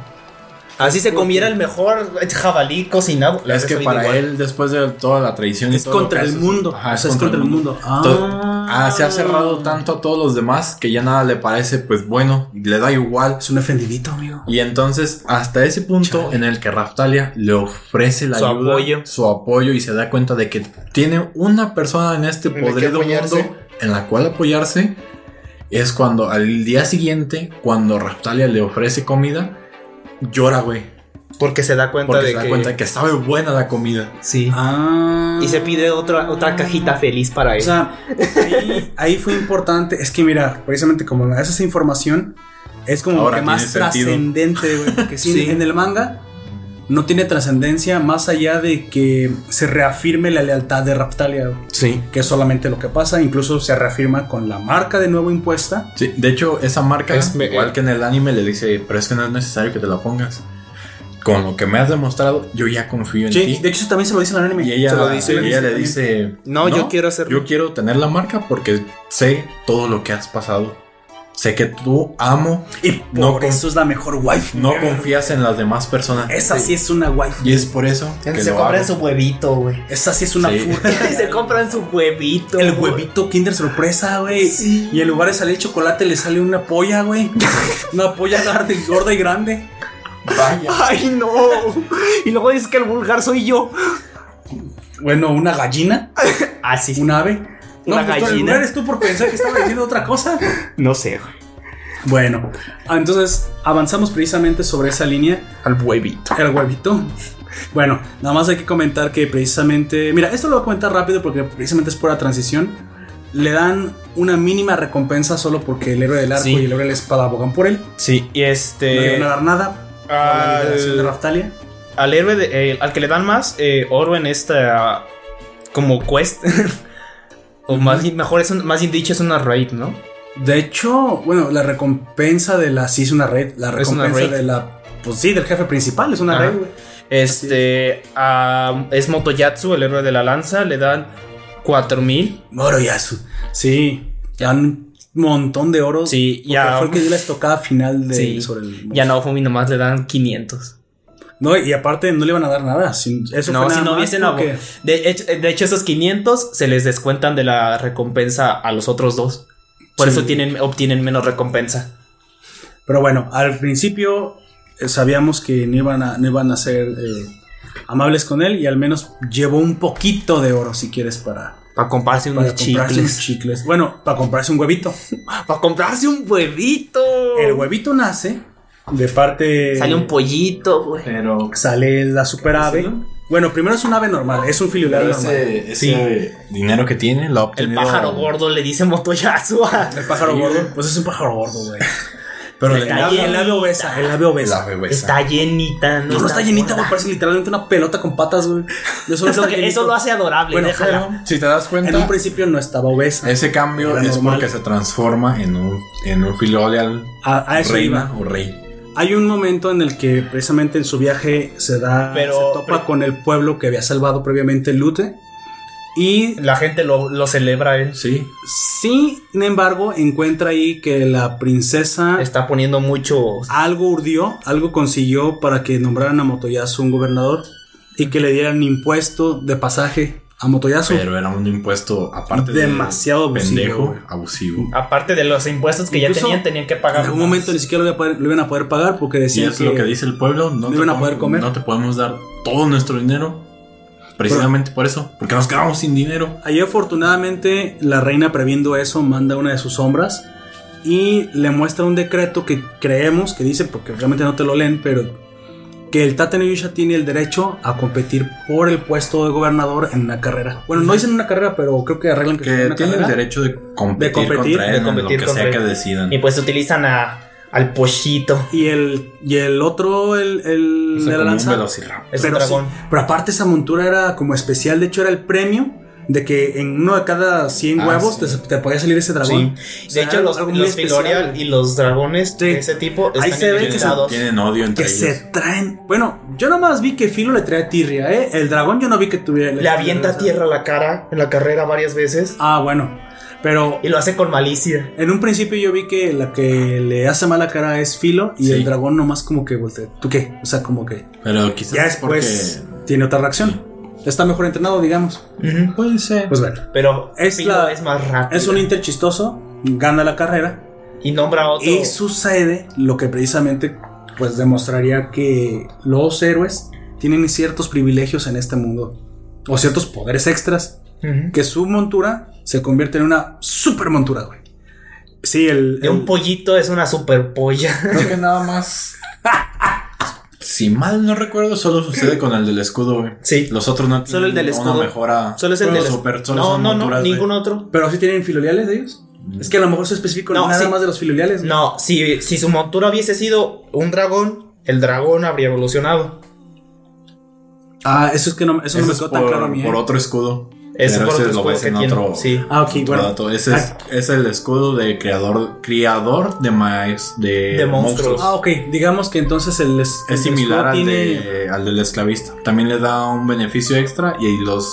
Así se comiera el mejor jabalí cocinado. Es que para igual. él, después de toda la traición y Es todo contra el mundo. Ajá, o sea, es contra el mundo. Ah. Ah, se ha cerrado tanto a todos los demás que ya nada le parece, pues bueno, le da igual. Es un ofendidito, amigo. Y entonces, hasta ese punto Chale. en el que Raftalia le ofrece la Su ayuda, apoyo. su apoyo y se da cuenta de que tiene una persona en este podrido mundo en la cual apoyarse, es cuando al día siguiente, cuando Raftalia le ofrece comida, llora, güey. Porque se da cuenta Porque de se da que. cuenta de que sabe buena la comida. Sí. Ah. Y se pide otra, otra cajita feliz para él. O sea, ahí, ahí fue importante. Es que mira, precisamente como esa información, es como Ahora que más trascendente, güey. Porque sí, Sí. en el manga no tiene trascendencia más allá de que se reafirme la lealtad de Raptalia, sí. que es solamente lo que pasa. Incluso se reafirma con la marca de nuevo impuesta. Sí, de hecho, esa marca, Es igual que en el anime, le dice, pero es que no es necesario que te la pongas. Con lo que me has demostrado, yo ya confío en Sí, ti. de hecho, eso también se lo dice en el anime. Y ella, Se lo dice, y ella le dice, No, yo quiero hacerlo". Yo quiero tener la marca porque sé todo lo que has pasado. Sé que tú amo, Y por No eso es la mejor wife. no confías en las demás personas. Esa sí es una wife. Y es por eso que se compran su huevito, güey. Esa sí es una Sí. furra. se compran su huevito. El huevito Kinder sorpresa, güey. Sí. Y en lugar de salir chocolate le sale una polla, güey. una polla gorda y- gorda y grande. Vaya. Ay, no. Y luego dices que el vulgar soy yo. Bueno, una gallina, Ah, sí. un ave. Una pues, gallina. ¿no eres tú por pensar que estaba diciendo otra cosa? No sé, güey. Bueno, ah, entonces avanzamos precisamente sobre esa línea. Al huevito. El huevito. Bueno, nada más hay que comentar que precisamente. Mira, esto lo voy a comentar rápido porque precisamente es pura transición. Le dan una mínima recompensa solo porque el héroe del arco Sí. y el héroe de la espada abogan por él. Sí, y No le este. van a dar nada liberación de Al, Raftalia. al héroe, de- eh, al que le dan más eh, oro en esta. Como quest. o más, bien- mejor, es un- más bien dicho, es una raid, ¿no? De hecho, bueno, la recompensa de la. Sí, es una red. La Es recompensa raid. de la. Pues sí, del jefe principal, es una Ajá. red, güey. Este. a- es Motoyatsu, el héroe de la lanza. Le dan 4000. Moroyasu. Sí, ya un montón de oro. Sí, ya- Fue el que dio la estocada final de, Sí. sobre el. Y a Naofumi nomás le dan 500. No, y aparte no le iban a dar nada. sin- eso no, fue si nada no hubiesen porque- de, hecho, de hecho, esos 500 se les descuentan de la recompensa a los otros dos. Por Sí. eso tienen, obtienen menos recompensa. Pero bueno, al principio eh, sabíamos que no iban a, no iban a ser eh, amables con él y al menos llevó un poquito de oro, si quieres, para, Para comprarse para unos comprarse unos chicles. chicles. Bueno, para comprarse un huevito. Para comprarse un huevito. El huevito nace de parte... Sale un pollito, güey. Pero, Sale la super ave. ¿Sí, no? Bueno, primero es un ave normal, es un filial normal. ese, ese dinero que tiene lo ha El pájaro gordo le dice motoyazo a- El pájaro Sí, gordo, pues es un pájaro gordo, güey. Pero El, el ave obesa, el ave obesa. Está llenita. No, no está llenita, güey, parece literalmente una pelota con patas, güey. Eso, no Es lo eso hace adorable. Bueno, déjala. Si te das cuenta, En un principio no estaba obesa. ese cambio es normal. porque se transforma en un, en un filial A, a eso reina iba. o rey. Hay un momento en el que precisamente en su viaje se da, Pero- se topa pero- con el pueblo que había salvado previamente Lute. Y La gente lo, lo celebra él. Sí. sin embargo encuentra ahí que la princesa Está poniendo mucho. algo urdió, algo consiguió para que nombraran a Motoyasu un gobernador y que le dieran impuesto de pasaje a Motoyasu. Pero era un impuesto aparte Demasiado de abusivo, pendejo, güey. abusivo. Aparte de los impuestos que ya tenían, tenían que en pagar. algún más. momento ni siquiera lo iban a poder, lo iban a poder pagar porque Y decían es lo que dice el pueblo, no, no te iban a podemos- poder comer. no te podemos dar todo nuestro dinero. Precisamente por eso, porque nos quedamos sin dinero. Ahí afortunadamente la reina previendo eso manda una de sus sombras y le muestra un decreto que creemos que dice, porque realmente no te lo leen, pero que el Tate no Yusha tiene el derecho a competir por el puesto de gobernador en una carrera. Bueno, no dicen una carrera, pero creo que arreglan que, sea Que una tiene el derecho de competir, competir, contra él de en competir lo que sea él. que decidan. Y pues utilizan a, al pollito. Y el, y el otro, el, el Es de la como un lanza. Es pero, un dragón. sí, pero aparte esa montura era como especial, de hecho era el premio de que en uno de cada 100 Ah, huevos sí. te, te podía salir ese dragón. Sí. O sea, de hecho, los, los Filorial y los dragones Sí. de ese tipo Ahí están se ve que se-. Tienen odio entre que ellos. se traen. Bueno, yo nomás vi que Filo le trae tirria, ¿eh? El dragón yo no vi que tuviera. Le avienta tierra a la cara en la carrera varias veces. Ah, bueno. Pero Y lo hace con malicia. en un principio yo vi que la que le hace mala cara es Filo y Sí. el dragón nomás como que voltea. ¿Tú qué? O sea, como que Pero quizás ya es porque. después tiene otra reacción. Está mejor entrenado, digamos. Puede ser. Pues bueno. Pero Es la- es más rápido. Es un Inter chistoso, gana la carrera Y nombra a otro. y sucede lo que precisamente pues demostraría que los héroes tienen ciertos privilegios en este mundo o ciertos poderes extras que su montura se convierte en una super montura, güey. Sí, el, De un el- pollito es una super polla. Creo que nada más. si mal no recuerdo, solo sucede con el del escudo, güey. Sí. Los otros no Solo el del escudo. Una mejora. Solo es el del super- solo No, son no, no, güey. ningún otro. pero sí tienen filoliales de ellos. Es que a lo mejor se específico No, nada sí. más de los filoliales. güey. No, si, si su montura hubiese sido un dragón, el dragón habría evolucionado. Ah, eso es que no, eso, Eso no me es quedó por, tan claro a mí. por ¿eh? otro escudo. Ese Pero por ese lo ves en tiene. otro- Sí. Ah, ok, otro bueno. dato. Ese es, es el escudo de creador, criador de maíz de, De monstruos. Ah, ok. Digamos que entonces el es, Es el similar al, tiene- de- al del esclavista. También le da un beneficio extra y los.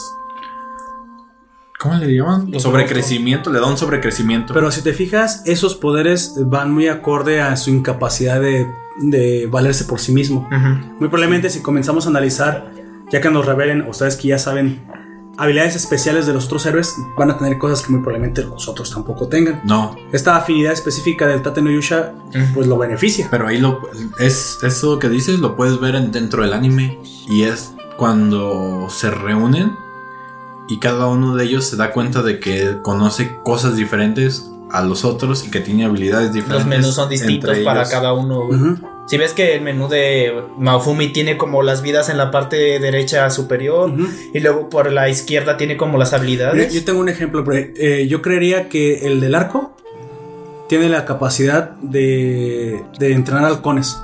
¿Cómo le llaman? Los sobrecrecimiento. Le da un sobrecrecimiento. Pero si te fijas, esos poderes van muy acorde a su incapacidad de, de valerse por sí mismo. Ujú. Muy probablemente si comenzamos a analizar, ya que nos revelen, ustedes que ya saben, habilidades especiales de los otros héroes, van a tener cosas que muy probablemente los otros tampoco tengan. no, Esta afinidad específica del Tate no Yusha, pues lo beneficia. pero ahí lo. Es eso que dices, lo puedes ver en- dentro del anime. Y es cuando se reúnen y cada uno de ellos se da cuenta de que conoce cosas diferentes a los otros y que tiene habilidades diferentes. Los menús son distintos entre para ellos. cada uno. Si ves que el menú de Maofumi tiene como las vidas en la parte derecha superior y luego por la izquierda tiene como las habilidades. yo tengo un ejemplo, pero, eh, yo creería que el del arco tiene la capacidad de, de entrenar halcones.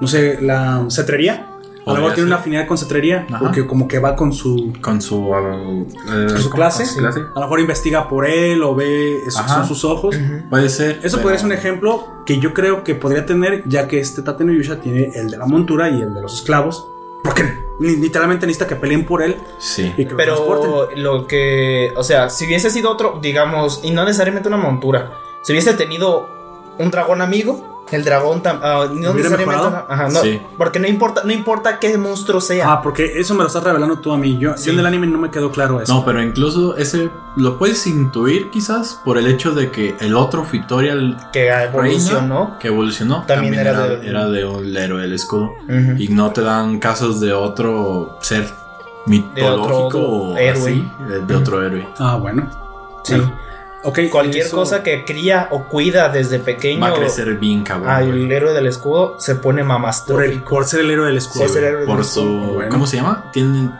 No sé, la cetrería. A lo mejor tiene una afinidad con cetrería, Ajá. porque como que va con su, Con su. eh, con su clase. Con su clase. A lo mejor investiga por él o ve, esos Ajá. son sus ojos. Ujú. Puede ser. Eso pero- podría ser un ejemplo que yo creo que podría tener, ya que este Tate Yusha tiene el de la montura y el de los esclavos. Porque li- literalmente necesita que peleen por él Sí. y que lo. Pero lo que, o sea, si hubiese sido otro, digamos, y no necesariamente una montura, si hubiese tenido un dragón amigo, El dragón tam- ah, no ¿Hubiera necesariamente. mejorado? Ajá, no, Sí. Porque no importa, no importa qué monstruo sea. Ah, porque eso me lo estás revelando tú a mí. Yo, Sí. yo en el anime no me quedó claro eso. No, pero incluso ese lo puedes intuir quizás por el hecho de que el otro Fictorial que evolucionó. Reina que evolucionó También también, era era, de- era de un héroe del escudo. Y no te dan casos de otro ser mitológico otro o héroe. así, de, de otro héroe. Ah, bueno. Sí. Bueno, Ok. Cualquier eso- cosa que cría o cuida desde pequeño Va a crecer bien cabrón. al güey. héroe del escudo se pone mamastrófico. por ser el héroe del escudo. Por ser héroe del Por escudo. su. Bueno. ¿Cómo se llama? Tienen.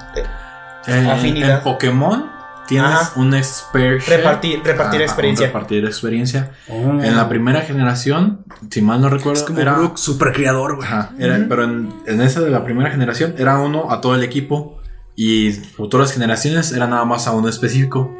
eh, Afinidad. En Pokémon tienes Ajá. un expert. Repartir- repartir experiencia. Repartir experiencia. Oh. En la primera generación, si mal no recuerdo, Es como era. Brook, super criador, güey. Ajá, era- pero en, en esa de la primera generación era uno a todo el equipo y futuras generaciones era nada más a uno específico.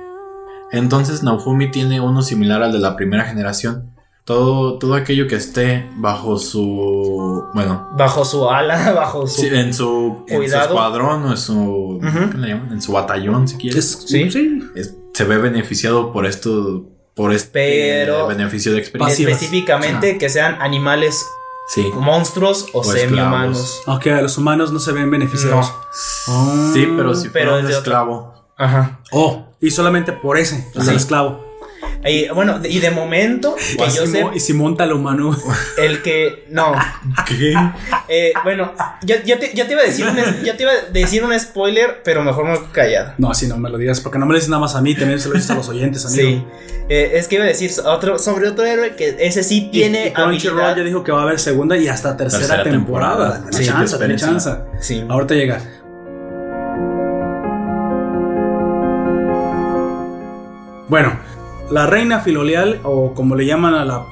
Entonces Naofumi tiene uno similar al de la primera generación. Todo, todo aquello que esté bajo su... Bueno, Bajo su ala, bajo su. sí, en, su, en su escuadrón o en su... ¿qué le llaman? En su batallón, si quieres. Es- Sí. sí. Es- se ve beneficiado por esto... Por este Pero- beneficio de experiencia. Específicamente que sean animales, Sí. monstruos o, O semi-humanos. Aunque a los humanos no se ven beneficiados. No. Sí, pero si Pero fuera es un esclavo. Ajá. Oh, y solamente por ese, el esclavo. Y, bueno, y de momento, que y, yo si sé, y si humano. el que. No. ¿Qué? Eh, bueno, ya, ya te, ya te iba a decir un, ya te iba a decir un spoiler, pero mejor me callado. No, así no me lo digas, porque no me lo dices nada más a mí, también se lo dices a los oyentes, amigo. Sí. Eh, es que iba a decir otro, sobre otro héroe que ese sí tiene y Crunchyroll ya dijo que va a haber segunda y hasta tercera, Tercera temporada. temporada. Sí, chance, chance. Sí. Ahorita llega. Bueno, la reina filolial, o como le llaman a la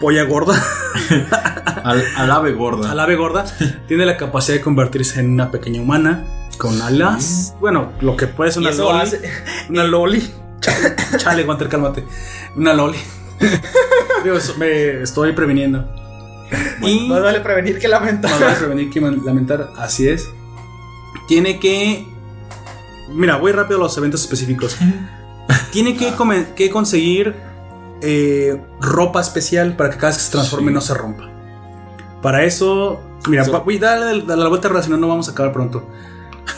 polla gorda, Al, al ave gorda. al ave gorda, tiene la capacidad de convertirse en una pequeña humana con alas. Bueno, lo que puede ser una loli. hace- Una loli. Chale, chale, cálmate. Una loli. Digo, eso me estoy previniendo. Y Más vale prevenir que lamentar. más vale prevenir que lamentar. Así es. Tiene que. Mira, voy rápido a los eventos específicos. Tiene que, que conseguir eh, ropa especial para que cada vez que se transforme Sí. no se rompa. Para eso. Mira, So- voy a darle darle la vuelta si no, no vamos a acabar pronto.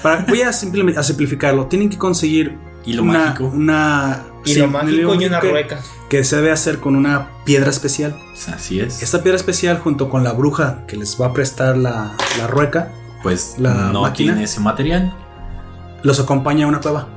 Para- voy a, simplemente- a simplificarlo. Tienen que conseguir Hilo una, mágico. una Y sí, lo un mágico y una que se debe hacer con una piedra especial. Así es. Esta piedra especial junto con la bruja que les va a prestar la, la rueca Pues la no máquina. tiene ese material. los acompaña a una cueva.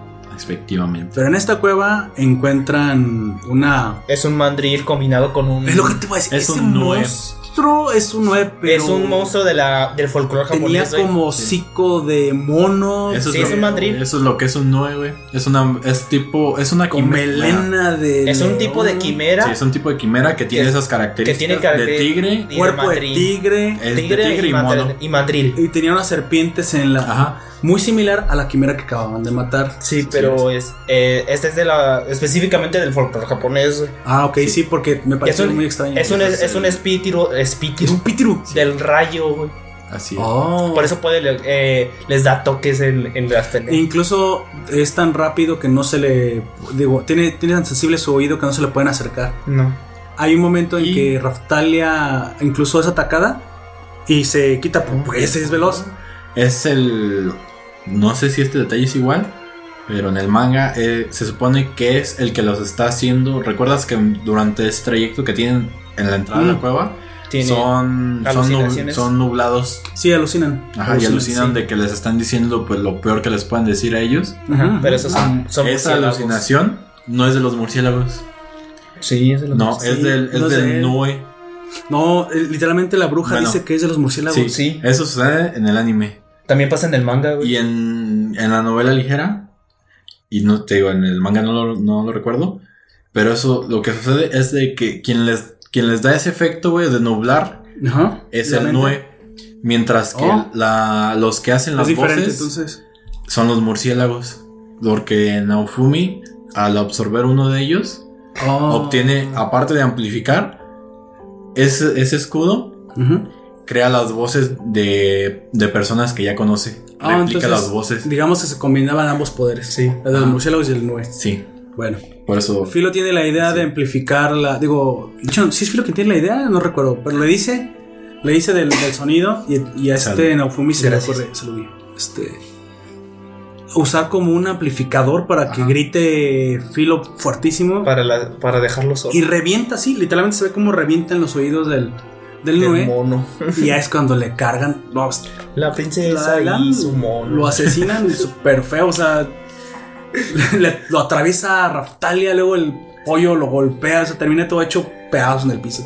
Efectivamente. Pero en esta cueva encuentran una... Es un mandril combinado con un. Es lo que te voy a decir. Es ese un nueve. monstruo es un nueve, pero... es un monstruo de la, del folclore Tenía japonés. güey. como hocico de mono. Eso Sí, es, es lo, un mandril. Eso es lo que es un 9. Es una. Es tipo. Es una Con quimera. melena de... Es un tipo de quimera. Sí, es un tipo de quimera que tiene Que- esas características. que tiene de características- tigre. y Cuerpo de, mandril. tigre. Es de tigre, tigre y, y mandril, mono. y mandril. Y tenía unas serpientes en la... Ajá. Muy similar a la quimera que acababan de matar. Sí, pero es, eh, este es de la específicamente del folclore japonés. güey. Ah, ok, sí, porque me un, muy extraño. es un, es es un espíritu, Es espíritu del rayo, güey. Así es. Oh. Por eso puede, eh, les da toques en, en las E peleas. incluso es tan rápido que no se le. Digo, tiene, tiene tan sensible su oído que no se le pueden acercar. No. Hay un momento en Y- que Raftalia incluso es atacada y se quita, pues es veloz. Es el. No sé si este detalle es igual. Pero en el manga eh, se supone que es el que los está haciendo. ¿Recuerdas que durante ese trayecto que tienen en la entrada de Mm. la cueva? Tiene son, son, nub- son nublados. Sí, alucinan. Ajá, y alucinan sí. de que les están diciendo pues lo peor que les puedan decir a ellos. Ajá, pero esos son, son Esa murciélagos. alucinación no es de los murciélagos. Sí, es de los No, Sí, es del, es no es de del él. Nue. No, eh, literalmente la bruja Bueno. dice que es de los murciélagos. Sí, sí. Eso sucede en el anime. También pasa en el manga, güey. Y en, en la novela ligera, y no te digo, en el manga no lo, no lo recuerdo, pero eso lo que sucede es de que quien les, quien les da ese efecto, güey, de nublar Ajá. es el. Nue. Mientras que Oh. la, los que hacen las voces entonces. son los murciélagos. Porque Naofumi, al absorber uno de ellos, Oh. obtiene, aparte de amplificar, ese, ese escudo Ujú. Crea las voces de, de personas que ya conoce. Ah, Replica entonces, las voces. Digamos que se combinaban ambos poderes. Sí. El de los murciélagos y el nue. Sí. Bueno, Por eso. Philo tiene la idea de amplificar la. Digo, de hecho, si es Philo quien tiene la idea, no recuerdo, pero le dice. Le dice del, del sonido y, y a este. Naofumi se le Gracias. ocurre. salud, Este. Usar como un amplificador para que grite Philo fuertísimo. Para, la, para dejarlo solo. Y revienta así, literalmente se ve como revientan los oídos del, del Del Nue. mono. Y ya es cuando le cargan. No, La princesa la- y su mono. Lo asesinan súper feo, o sea. le- lo atraviesa a Raftalia, luego el pollo lo golpea, se termina todo hecho pedazos en el piso.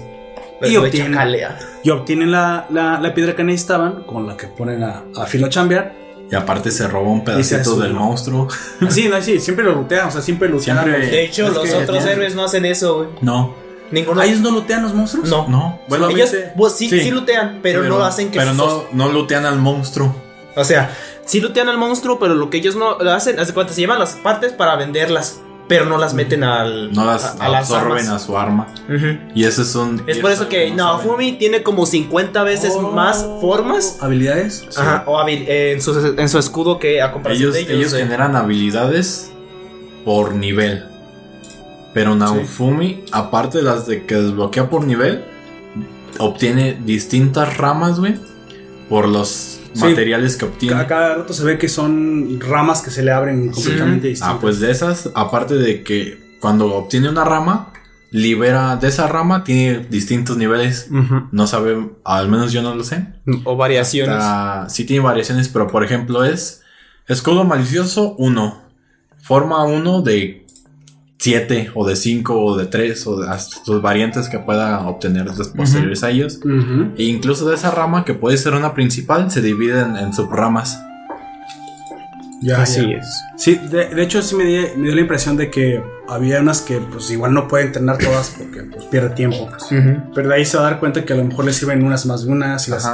Lo- y lo obtienen-. Y obtienen la, la, la piedra que necesitaban, con la que ponen a, a Philo a chambear. Y aparte se roba un pedacito del monstruo. Así, no, sí, siempre lo lootean, o sea, siempre lootean. Siempre- De hecho, los otros héroes no hacen eso, güey. No, Ninguno. ¿Ah, ¿Ellos no lootean los monstruos? No. no. Bueno, ellos pues, sí, sí. sí lutean, pero, no hacen que Pero no, no lootean al monstruo. O sea, sí lutean al monstruo, pero lo que ellos no hacen, hace cuenta, se llevan las partes para venderlas, pero no las meten al. No las a, a absorben a su arma. Ujú. Y ese es un. Es por eso que no Naofumi tiene como 50 veces Oh. más formas. ¿Habilidades? Ajá, o habil- en, su, en su escudo que a comparación Ellos, de ellos. ellos eh. generan habilidades por nivel. Pero Naofumi, aparte de las de que desbloquea por nivel, obtiene distintas ramas, güey. Por los Sí. materiales que obtiene. Cada, cada rato se ve que son ramas que se le abren completamente distintas. Ah, pues de esas, aparte de que cuando obtiene una rama, libera de esa rama, tiene distintos niveles. No sabe, al menos yo no lo sé. O variaciones. Ah, sí tiene variaciones, pero por ejemplo es escudo malicioso 1, forma 1 de 7 o de 5 o de 3 o de hasta sus variantes que pueda obtener después posteriores a ellos. E incluso de esa rama que puede ser una principal se divide en, en subramas. Ya, Así ya. es. Sí, de, de hecho sí me, di- me dio la impresión de que había unas que pues igual no puede entrenar todas porque pues, pierde tiempo. pues. Pero de ahí se va a dar cuenta que a lo mejor le sirven unas más de unas y las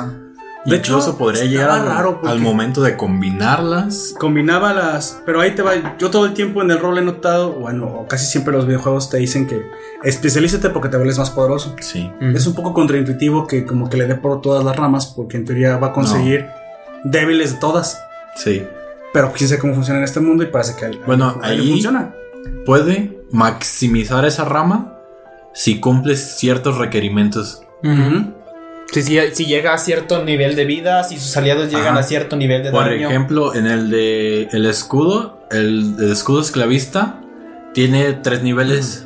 De hecho, Incluso podría estaba llegar al, raro porque- al momento de combinarlas. combinaba las. Pero ahí te va. Yo todo el tiempo en el rol he notado, bueno, o casi siempre los videojuegos te dicen que especialízate porque te vuelves más poderoso. Sí. Es un poco contraintuitivo que como que le dé por todas las ramas porque en teoría va a conseguir débiles de todas. Sí. Pero quién sabe cómo funciona en este mundo y parece que Bueno, ahí- funciona. Puede maximizar esa rama si cumples ciertos requerimientos. Ujú. Si, si, si llega a cierto nivel de vida, si sus aliados llegan Ajá. a cierto nivel de Por daño. ejemplo, en el de el escudo, el, el escudo esclavista tiene tres niveles.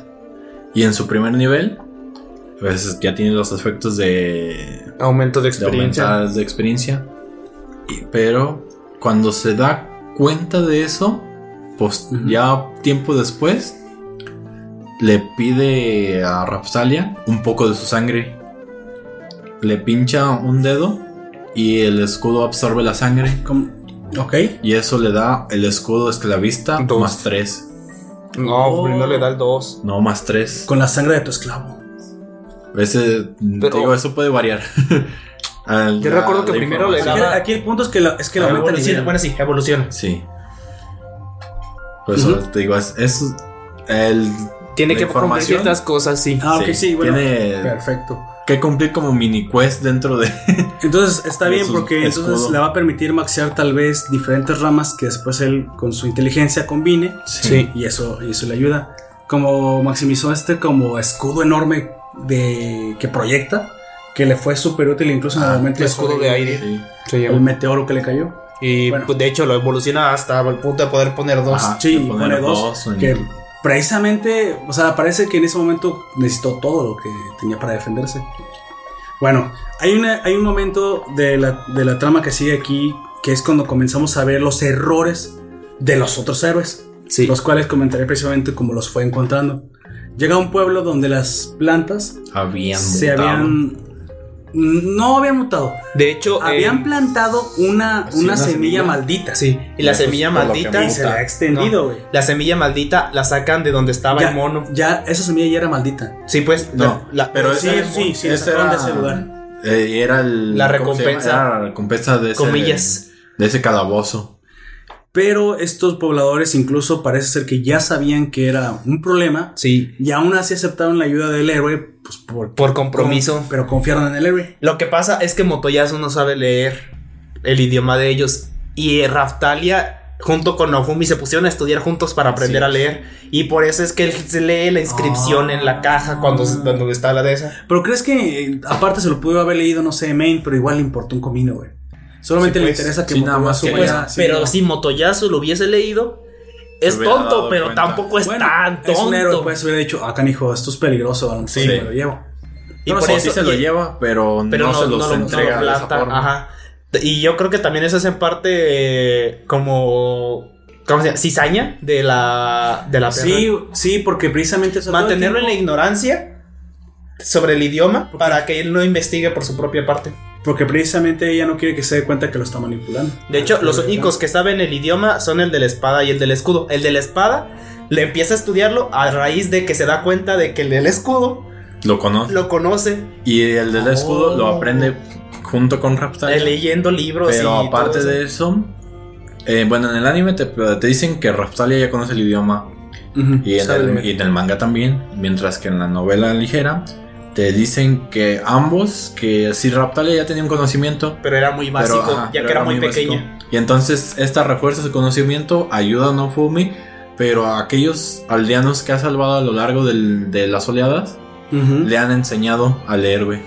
Y en su primer nivel, pues ya tiene los efectos de, aumento de experiencia. de experiencia. Y- pero cuando se da cuenta de eso, pues ya tiempo después, le pide a Rapsalia un poco de su sangre. Le pincha un dedo y el escudo absorbe la sangre. Ok. Y eso le da el escudo esclavista Dos. más 3. No, Oh. primero le da el 2. No, más 3. Con la sangre de tu esclavo. Ese, te Pero- digo, eso puede variar. Al- Yo la- recuerdo que primero le daba- aquí el punto es que, la, es que la aumenta. Bueno, sí, evoluciona. Sí. Eso Ujú. te digo, es, es el Tiene que cumplir ciertas cosas, sí. Ah, ok, sí, bueno. Tiene Perfecto. Que cumplir como mini quest dentro de. Entonces está De bien porque entonces le va a permitir maxear tal vez diferentes ramas que después él con su inteligencia combine Sí. y eso, y eso le ayuda. Como maximizó este como escudo enorme de que proyecta, que le fue súper útil incluso en el Ah, momento el escudo de aire. Sí. El meteoro que le cayó. Y Bueno. pues, de hecho lo evoluciona hasta el punto de poder poner dos. Ajá, Sí, poner pone dos, en- que precisamente, o sea, parece que en ese momento necesitó todo lo que tenía para defenderse. Bueno, hay, una, hay un momento de la, de la trama que sigue aquí, que es cuando comenzamos a ver los errores de los otros héroes, Sí. los cuales comentaré precisamente cómo los fue encontrando. Llega a un pueblo donde las plantas habían se mutado. habían... No habían mutado, De hecho, habían eh, plantado una, sí, una una semilla, semilla. maldita. Sí, y la Eso es semilla maldita. Y se la ha extendido, güey. La semilla maldita la sacan de donde estaba Ya, el mono. ya, esa semilla ya era maldita. Sí, pues. No, la- pero sí, ese- sí, sí, sacaron de era- ese lugar. Eh, era el, La recompensa. Era la recompensa de ese, Comillas. de ese calabozo. Pero estos pobladores incluso parece ser que ya sabían que era un problema Sí. y aún así aceptaron la ayuda del héroe pues por, Por compromiso. con- pero confiaron en el héroe. Lo que pasa es que Motoyasu no sabe leer el idioma de ellos. Y Raftalia junto con Nofumi se pusieron a estudiar juntos para aprender Sí. a leer. Y por eso es que él se lee la inscripción en la caja cuando, cuando está la de esa. Pero crees que eh, aparte se lo pudo haber leído, no sé, Main, pero igual le importó un comino, güey. Solamente Sí, le pues. interesa que Sí, nada más Pues, sí, pero no. si Motoyasu lo hubiese leído, es tonto, pero cuenta. tampoco es Bueno, tan tonto. Es un héroe, pues hubiera dicho, acá, hijo, esto es peligroso, mejor Sí. me lo llevo. Y No, por eso sí se lo y- lleva, pero, pero no, no, se los no entrega lo de esa planta, forma. Ajá. Y yo creo que también eso es en parte eh, como. ¿Cómo se llama? Cizaña de la. De la perra. Sí, sí, porque precisamente eso Mantenerlo en la ignorancia sobre el idioma para que él no investigue por su propia parte. Porque precisamente ella no quiere que se dé cuenta que lo está manipulando. De hecho, los únicos que saben el idioma son el de la espada y el del escudo. El de la espada le empieza a estudiarlo a raíz de que se da cuenta de que el del escudo Lo conoce. lo conoce Y el del escudo lo Oh. aprende junto con Raptalia. eh, leyendo libros. Pero y aparte todo eso. de eso, eh, bueno, en el anime te, te dicen que Raptalia ya conoce el idioma y en, Sabe el, leer. y en el manga también, mientras que en la novela ligera te dicen que ambos, que si Raptalia ya tenía un conocimiento, Pero era muy básico, pero, ajá, ya que era muy pequeña. Y entonces esta refuerza su conocimiento, ayuda a Nofumi, pero a aquellos aldeanos que ha salvado a lo largo del- de las oleadas, Le han enseñado a leer, güey.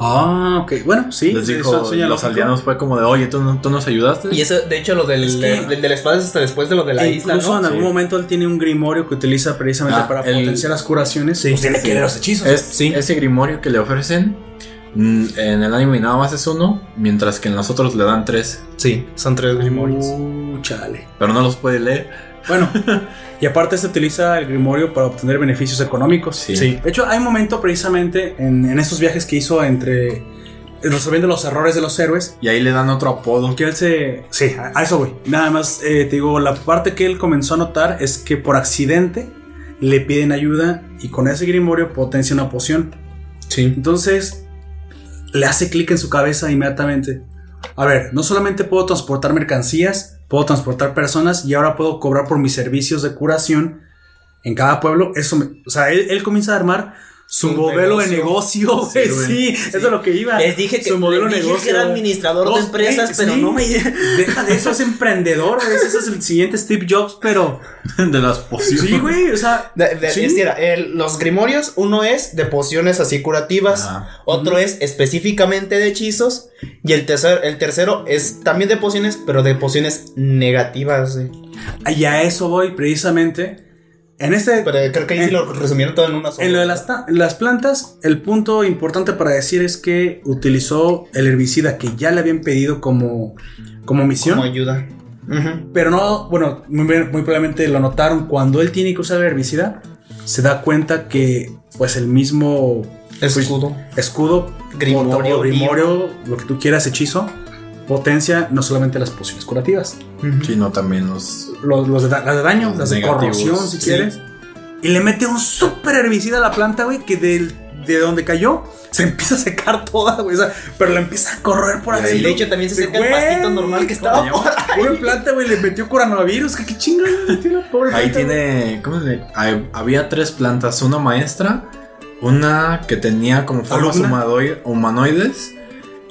Ah, ok. Bueno, sí. Les sí, dijo, eso los aldeanos fue como de, oye, ¿tú, no- tú nos ayudaste? Y eso, de hecho, lo del, Es que- del de la espada es hasta después de lo de la isla, incluso ¿no? en algún Sí. momento él tiene un grimorio que utiliza precisamente Ah, para el- potenciar las curaciones. Sí. Pues tiene que leer los hechizos. Es, Ese grimorio que le ofrecen, mm, en el anime nada más es uno, mientras que en los otros le dan tres, Sí, son tres grimorios. Uh, chale. pero no los puede leer. Bueno, y aparte se utiliza el grimorio para obtener beneficios económicos. Sí. Sí. De hecho, hay un momento precisamente en, en estos viajes que hizo entre resolviendo los errores de los héroes. Y ahí le dan otro apodo. Que él se. Sí, a, eso voy. Nada más eh, te digo, la parte que él comenzó a notar es que por accidente le piden ayuda y con ese grimorio potencia una poción. Sí. Entonces le hace clic en su cabeza inmediatamente. A ver, no solamente puedo transportar mercancías, puedo transportar personas y ahora puedo cobrar por mis servicios de curación en cada pueblo. Eso, me- o sea, él, él comienza a armar su modelo de negocio. güey, güey. Sí, eso es lo que iba. Les dije que, su modelo les de dije negocio. que era administrador de empresas, eh, pero sí. no me... Deja de eso, es emprendedor. güey, Ese es el siguiente Steve Jobs, pero. de las pociones. Sí, güey, o sea. De- de- sí. el- los grimorios, uno es de pociones así curativas, otro es específicamente de hechizos, y el tercer, el tercero es también de pociones, pero de pociones negativas. sí. Y a eso voy precisamente. En este. Pero creo que ahí sí lo resumieron todo en una sola. En lo de las, ta- las plantas, el punto importante para decir es que utilizó el herbicida que ya le habían pedido como, como misión. Como ayuda. Pero no, bueno, muy, muy probablemente lo notaron. Cuando él tiene que usar el herbicida, se da cuenta que, pues, el mismo Escudo. escudo, Grimorio, grimorio, lo que tú quieras, hechizo, potencia no solamente las pociones curativas. Sino también los. los, los de, da- las de daño, Los las de corrosión, si sí. quieres. Y le mete un super herbicida a la planta, güey, que del- de donde cayó se empieza a secar toda, güey. o sea, pero la empieza a correr por Y ahí. De hecho, también se seca el pastito normal que estaba ¿cómo por ahí. Una planta, güey, le metió coronavirus. ¿Qué, qué chingo le metió la pobre Ahí planta, güey? tiene. ¿Cómo se llama? Hay- Había tres plantas: una maestra, una que tenía como formas humanoides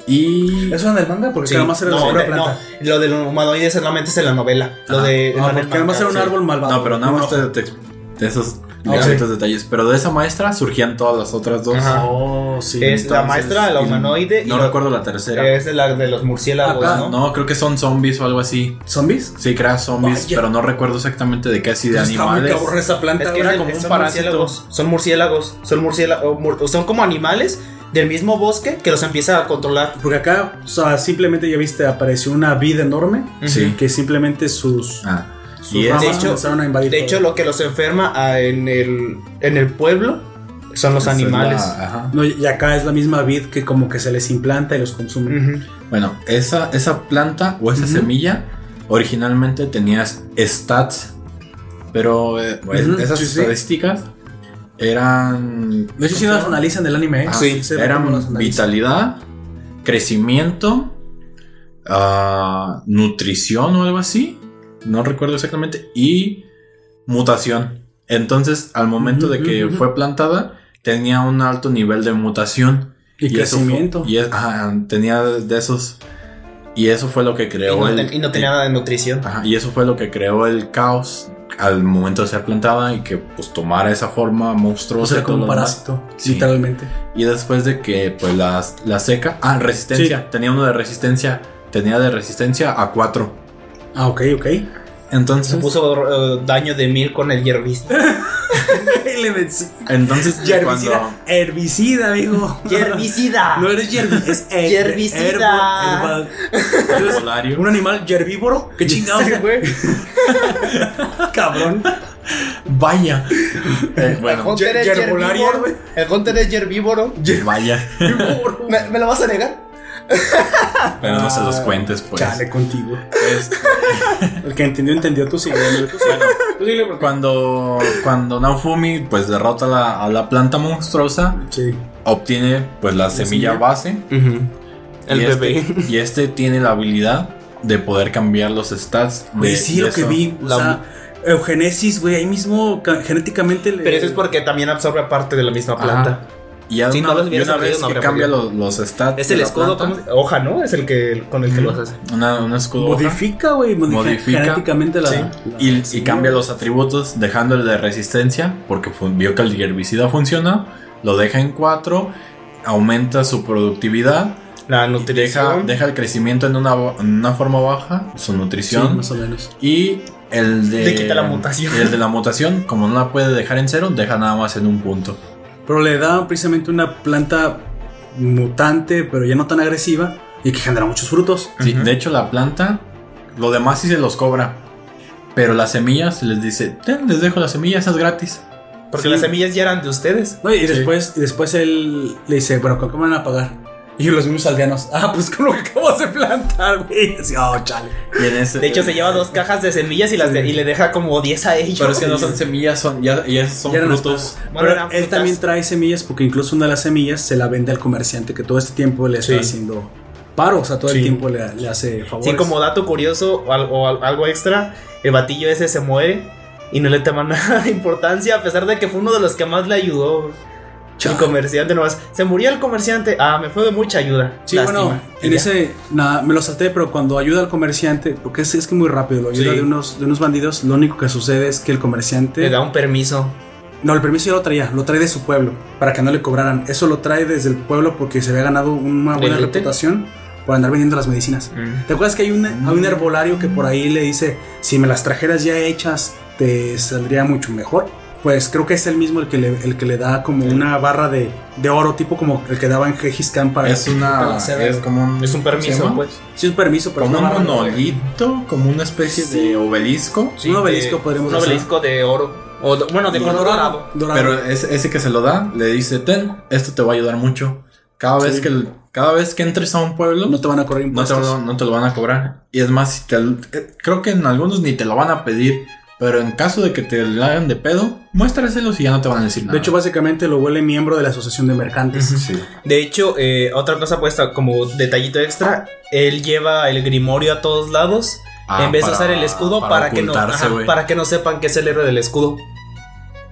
y. ¿Eso en el manga? Porque Sí. nada más era no, de- planta. no, lo del humanoide solamente es en la novela. Lo de. Ah, no el porque nada más era un sí. árbol malvado. No, pero nada más te, te- de esos Ah, ligeritos detalles. Pero de esa maestra surgían todas las otras dos. Ajá. Oh, sí. Es la maestra, la humanoide y No lo- recuerdo la tercera. Es de la de los murciélagos, Ah, ¿no? No, creo que son zombies o algo así. ¿Zombies? Sí, crea zombies, Vaya. pero no recuerdo exactamente de qué así de está muy animales. esa planta. Es que era como un son parásito. murciélagos. Son murciélagos. Son murciélagos. Son como animales del mismo bosque que los empieza a controlar. Porque acá, o sea, simplemente ya viste, apareció una vida enorme. Sí. Que simplemente sus, Ah, sus y es- ramas de hecho- comenzaron a invadir. De todo. hecho, lo que los enferma en el, en el pueblo son los animales. la- ajá. No, y acá es la misma vid que como que se les implanta y los consume. Bueno, esa, esa planta o esa semilla originalmente tenía stats, pero eh, esas sí, sí. Eran. De hecho, si las analizan del anime, ¿eh? Ah, sí, las eran vitalidad, crecimiento, ah, nutrición o algo así. No recuerdo exactamente. Y mutación. Entonces, al momento de que fue plantada, tenía un alto nivel de mutación. Y, eso fue- crecimiento. y es- ajá, tenía de esos Y eso fue lo que Y creó no, el. y no tenía nada de nutrición. Ajá, y eso fue lo que creó el caos al momento de ser plantada y que pues tomara esa forma O monstruosa. sea, y como un parásito, Sí. literalmente. Y después de que pues la, la seca. Ah, resistencia. Sí. Tenía uno de resistencia. Tenía de resistencia a 4. Ah, ok, ok. Entonces. Se puso eh, daño de mil con el herbicida. Entonces cuando. Herbicida, herbicida, amigo. ¡Herbicida! No eres yerbi, es her- Herbicida. Entonces, un animal herbívoro. ¿Qué chingados? Güey. Cabrón. Vaya. Eh, El bueno, Hunter es herbívoro. El Hunter es herbívoro. vaya. ¿Me, me lo vas a negar? Pero no se los cuentes, pues. Chale contigo. Este, El que entendió, entendió. Tú. Tú sigue, porque- cuando, cuando Naofumi pues derrota a la, a la planta monstruosa, Sí. obtiene pues la semilla semilla. base. El y bebé. Este, y este tiene la habilidad de poder cambiar los stats. de- sí, de lo que vi. O La- sea, eugenesis, güey. Ahí mismo ca- genéticamente. le- Pero eso es porque también absorbe parte de la misma Ajá. Y ya una, no los y una vez no que cambia los, los stats. Es el escudo, planta, ¿cómo se- hoja, ¿no? Es el que con el que lo haces. Una, un escudo. Modifica, güey. Modifica, genéticamente la. Sí. la- Y, cambia los atributos dejándole de resistencia porque vio que el herbicida funciona, lo deja en 4, aumenta su productividad, La deja, nutrición. deja el crecimiento en una, en una forma baja, su Sí, nutrición más o menos. y el de... Quita la mutación. y el de la mutación, como no la puede dejar en cero, deja nada más en un punto. Pero le da precisamente una planta mutante, pero ya no tan agresiva. Y que genera muchos frutos. Sí. De hecho la planta, lo demás sí se los cobra. Pero las semillas les dice, "Ten, les dejo las semillas, esas gratis. Porque Sí. las semillas ya eran de ustedes. No, y Sí. después, y después él le dice, bueno, ¿con qué me van a pagar? Y los mismos aldeanos, ah, pues con lo que acabas de plantar, güey. Así, oh, chale. Y en ese, De hecho, se lleva dos cajas de semillas y, las de- y le deja como 10 a ellos. Pero es que no son semillas, son, ya, ya son Ya frutos. Bueno, Pero eran él también trae semillas porque incluso una de las semillas se la vende al comerciante que todo este tiempo le está Sí. haciendo paro, o sea, todo Sí. el tiempo le, le hace favores. Sí, como dato curioso o, al- o al- algo extra, el batillo ese se muere y no le toma nada de importancia, a pesar de que fue uno de los que más le ayudó. El comerciante nomás. Se murió el comerciante. Ah, me fue de mucha ayuda. Sí, Lástima. bueno, en ya. ese, nada, me lo salté, pero cuando ayuda al comerciante, porque es, es que muy rápido, lo ayuda Sí. de, unos, de unos bandidos, lo único que sucede es que el comerciante... Le da un permiso. No, el permiso ya lo traía, lo trae de su pueblo, para que no le cobraran. Eso lo trae desde el pueblo porque se había ganado una buena reputación por andar vendiendo las medicinas. ¿Te acuerdas que hay un, hay un herbolario que por ahí le dice, si me las trajeras ya hechas, te saldría mucho mejor? Pues creo que es el mismo el que le, el que le da como una barra de, de oro, tipo como el que daba en Gengis Khan para... Es una. para hacer- Es como un. Es un ¿cómo se permiso, pues. Sí, es un permiso, pero Como es un monolito, como una especie de obelisco. Un obelisco podríamos Un obelisco de oro. O de- bueno, de color dorado. dorado. Pero ese, ese que se lo da, le dice, ten, esto te va a ayudar mucho. Cada vez Sí. que el- cada vez que entres a un pueblo, no te van a correr no te, impuestos. no te lo van a cobrar. Y es más, si te, eh, creo que en algunos ni te lo van a pedir. Pero en caso de que te lo hagan de pedo, muéstraselos y ya no te van a decir nada. De hecho, básicamente lo huele miembro de la Asociación de Mercantes. sí. De hecho, eh, otra cosa puesta como detallito extra, él lleva el grimorio a todos lados. Ah, en vez de usar el escudo para, que no, ajá, para que no sepan que es el héroe del escudo.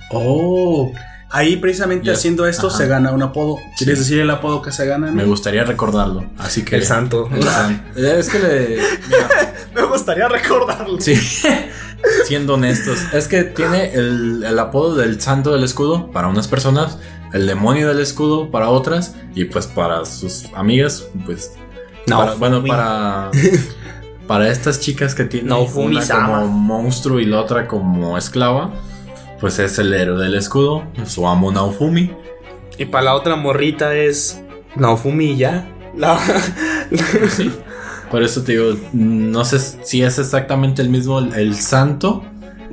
Oh. Ahí precisamente haciendo esto ajá. se gana un apodo. ¿Quieres Sí. decir el apodo que se gana? Me gustaría recordarlo. Así que. El santo. El Es que le. mira, Me gustaría recordarlo. Sí, siendo honestos. Es que tiene el, el apodo del santo del escudo para unas personas, el demonio del escudo para otras, y pues para sus amigas, pues. No, para- bueno, para. Para estas chicas que tienen No, una como monstruo y la otra como esclava, pues es el héroe del escudo, su amo Naofumi. Y para la otra morrita es Naofumi y ya. La- Por eso te digo, no sé si es exactamente el mismo el, santo.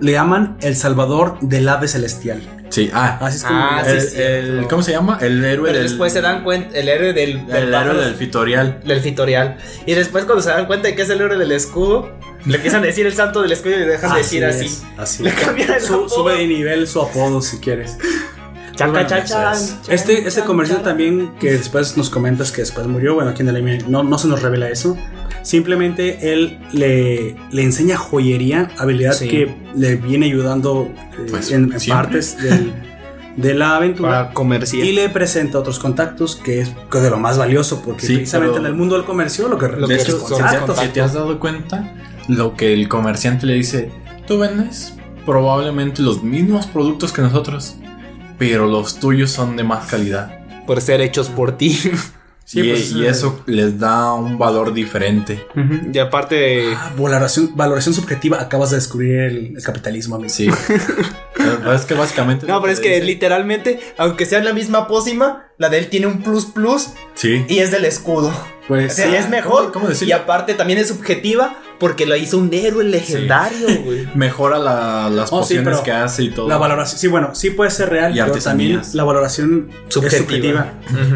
Le llaman el salvador del ave celestial. Sí, ah, Así es como. Ah, el, sí, el- cierto. ¿cómo se llama? El héroe Pero del. después se dan cuenta, el héroe del, del El héroe del fitorial. del fitorial. Y después cuando se dan cuenta de que es el héroe del escudo, le empiezan a decir el santo del escudo y le dejan de decir así. es, así. Le cambian el Su- apodo. sube de nivel su apodo si quieres. Chaca, Bueno, cha, eso chan, es. chan, Este, este comercial también, que después nos comentas que después murió, bueno, aquí en el anime no, no se nos revela eso. Simplemente él le, le enseña joyería, habilidad Sí. que le viene ayudando eh, Pues, en, partes del, de la aventura Para comercial. y le presenta otros contactos, que es que de lo más valioso, porque Sí, precisamente en el mundo del comercio lo que Lo que te- contactos. si te has dado cuenta, lo que el comerciante le dice, tú vendes probablemente los mismos productos que nosotros, pero los tuyos son de más calidad. Por ser hechos por ti. Sí, y, pues, y eh, eso les da un valor diferente. y aparte de. Ah, valoración, valoración subjetiva, acabas de descubrir el, el capitalismo, amigo. Sí. Es que básicamente... No, pero es que dice- literalmente, aunque sea la misma pócima, la de él tiene un plus plus Sí. y es del escudo. Pues O sea, es mejor. ¿cómo- cómo y aparte también es subjetiva porque lo hizo un héroe legendario, güey. Mejora la- las Oh, pociones que hace y todo. La valoración, sí, bueno, sí puede ser real, Y pero también la valoración Subjetiva. es subjetiva.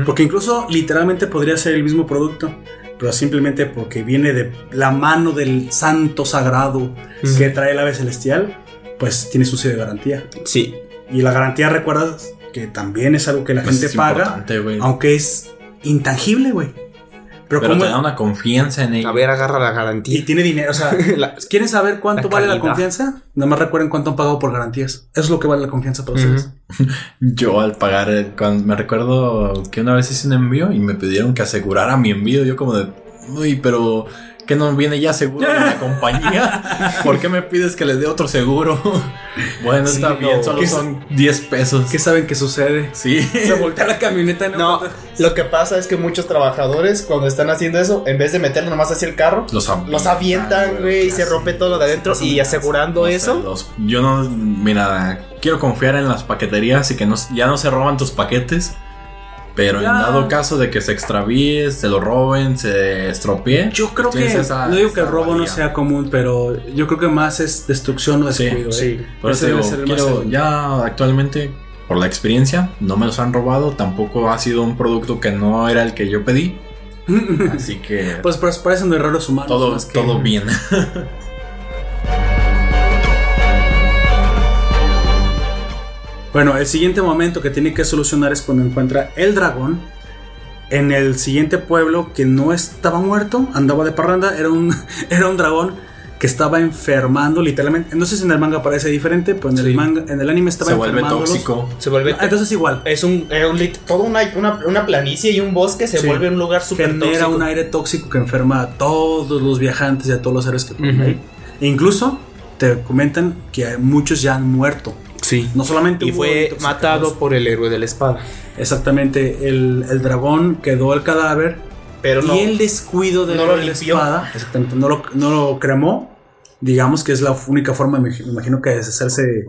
Porque incluso literalmente podría ser el mismo producto, pero simplemente porque viene de la mano del santo sagrado que trae el ave celestial, pues tiene su sello de garantía. Sí. Y la garantía, recuerdas que también es algo que la Pues gente es paga, importante, güey. aunque es intangible, güey. Pero, Pero como te da una confianza en A ello. ver, agarra la y garantía. tiene dinero, o sea, La- ¿quieren saber cuánto La vale la confianza? Nada más recuerden cuánto han pagado por garantías. Eso es lo que vale la confianza para ustedes. Yo al pagar, eh, cuando me recuerdo que una vez hice un envío y me pidieron que asegurara mi envío, yo como de, uy, pero que no viene ya seguro de la compañía. ¿Por qué me pides que le dé otro seguro? bueno, Sí, está no. bien, solo ¿Qué son 10 pesos. ¿Qué saben que sucede? Sí. Se voltea la camioneta y No, lo que pasa es que muchos trabajadores cuando están haciendo eso, en vez de meterlo nomás hacia el carro, Los, avientan, los avientan, güey, y se rompe todo lo de adentro y asegurando eso. los- yo no, mira, quiero confiar en las paqueterías y que no, ya no se roban tus paquetes. Pero Ya. en dado caso de que se extravíe, se lo roben, se estropee. Yo creo pues que esa- no digo que el robo no sea común, pero yo creo que más es destrucción o Sí, descuido. ¿eh? sí. Por eso digo, quiero, ya actualmente, por la experiencia, no me los han robado. Tampoco ha sido un producto que no era el que yo pedí. Así que Pues, pues parecen de errores humanos. todo, más que- todo bien. Bueno, el siguiente momento que tiene que solucionar es cuando encuentra el dragón en el siguiente pueblo que no estaba muerto, andaba de parranda, era un, era un dragón que estaba enfermando literalmente. No sé si en el manga parece diferente, pero en el Sí. manga, en el anime estaba Se vuelve tóxico. Se vuelve. Ah, Entonces igual. es un, es un lit- todo una, una, una planicie y un bosque se Sí. vuelve un lugar súper genera tóxico. un aire tóxico que enferma a todos los viajantes y a todos los seres que ahí. E incluso te comentan que muchos ya han muerto. Sí. No solamente Y fue matado por el héroe de la espada. Exactamente, el, el dragón quedó el cadáver Pero no. y el descuido de no lo la espada, exactamente, no lo, no lo cremó. Digamos que es la única forma, me imagino que de deshacerse de,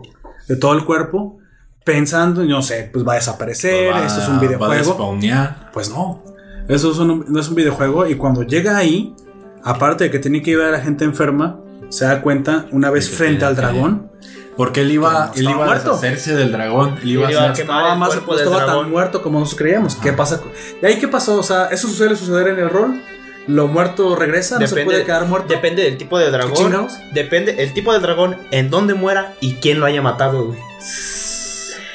de todo el cuerpo, pensando, no sé, pues va a desaparecer, Va- esto es un Va a videojuego. Pues no. Eso es un- no es un videojuego. Y cuando llega ahí, aparte de que tiene que ir a la gente enferma, se da cuenta una vez De frente al dragón. Porque él iba, él iba a deshacerse del dragón. Él iba Él a iba a quemar Estaba el más, no estaba tan muerto como nosotros creíamos. ¿Qué pasa? ¿Y ahí qué pasó? O sea, ¿eso suele suceder en el rol? ¿Lo muerto regresa? ¿No se puede quedar muerto? Depende del tipo de dragón. Depende el tipo de dragón, en dónde muera y quién lo haya matado, güey.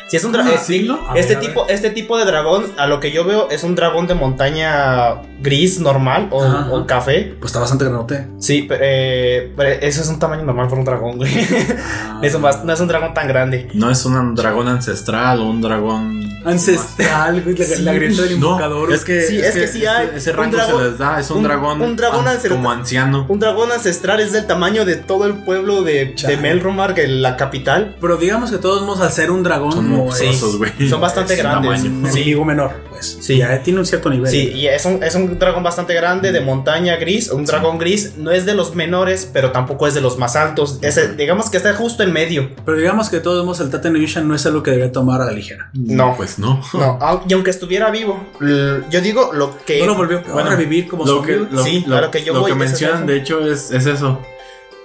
Si es un dragón. Ah, ¿sí? A este, a tipo, este tipo de dragón, a lo que yo veo, es un dragón de montaña gris normal o, Ajá. o café. Pues está bastante granote. Sí, pero, eh, pero eso es un tamaño normal para un dragón, güey. Eso más- no es un dragón tan grande. No es un dragón ancestral o un dragón. Ancestral, güey, la, la grieta del No, invocador. es que, Sí, es que sí hay. ese, rango dragón- se les da. Es un, un- dragón, un dragón an- ancestral. como anciano. Un dragón ancestral es del tamaño de todo el pueblo de, Chale. de Melromar, que la capital. Pero digamos que todos modos, al ser un dragón, Son güey. Son bastante Es grandes. un Sí. enemigo menor, pues. Sí. Ya tiene un cierto nivel. Sí, y es un, es un dragón bastante grande de montaña gris. Un dragón gris no es de los menores, pero tampoco es de los más altos. Es, digamos que está justo en medio. Pero digamos que de todos modos el Tate no Yusha no es algo que debería tomar a la ligera. No. Pues no. No, y aunque estuviera vivo, yo digo lo que. No lo volvió Bueno, a revivir como lo que, lo, Sí, lo- lo que yo lo voy que mencionan, de hecho, es, es eso.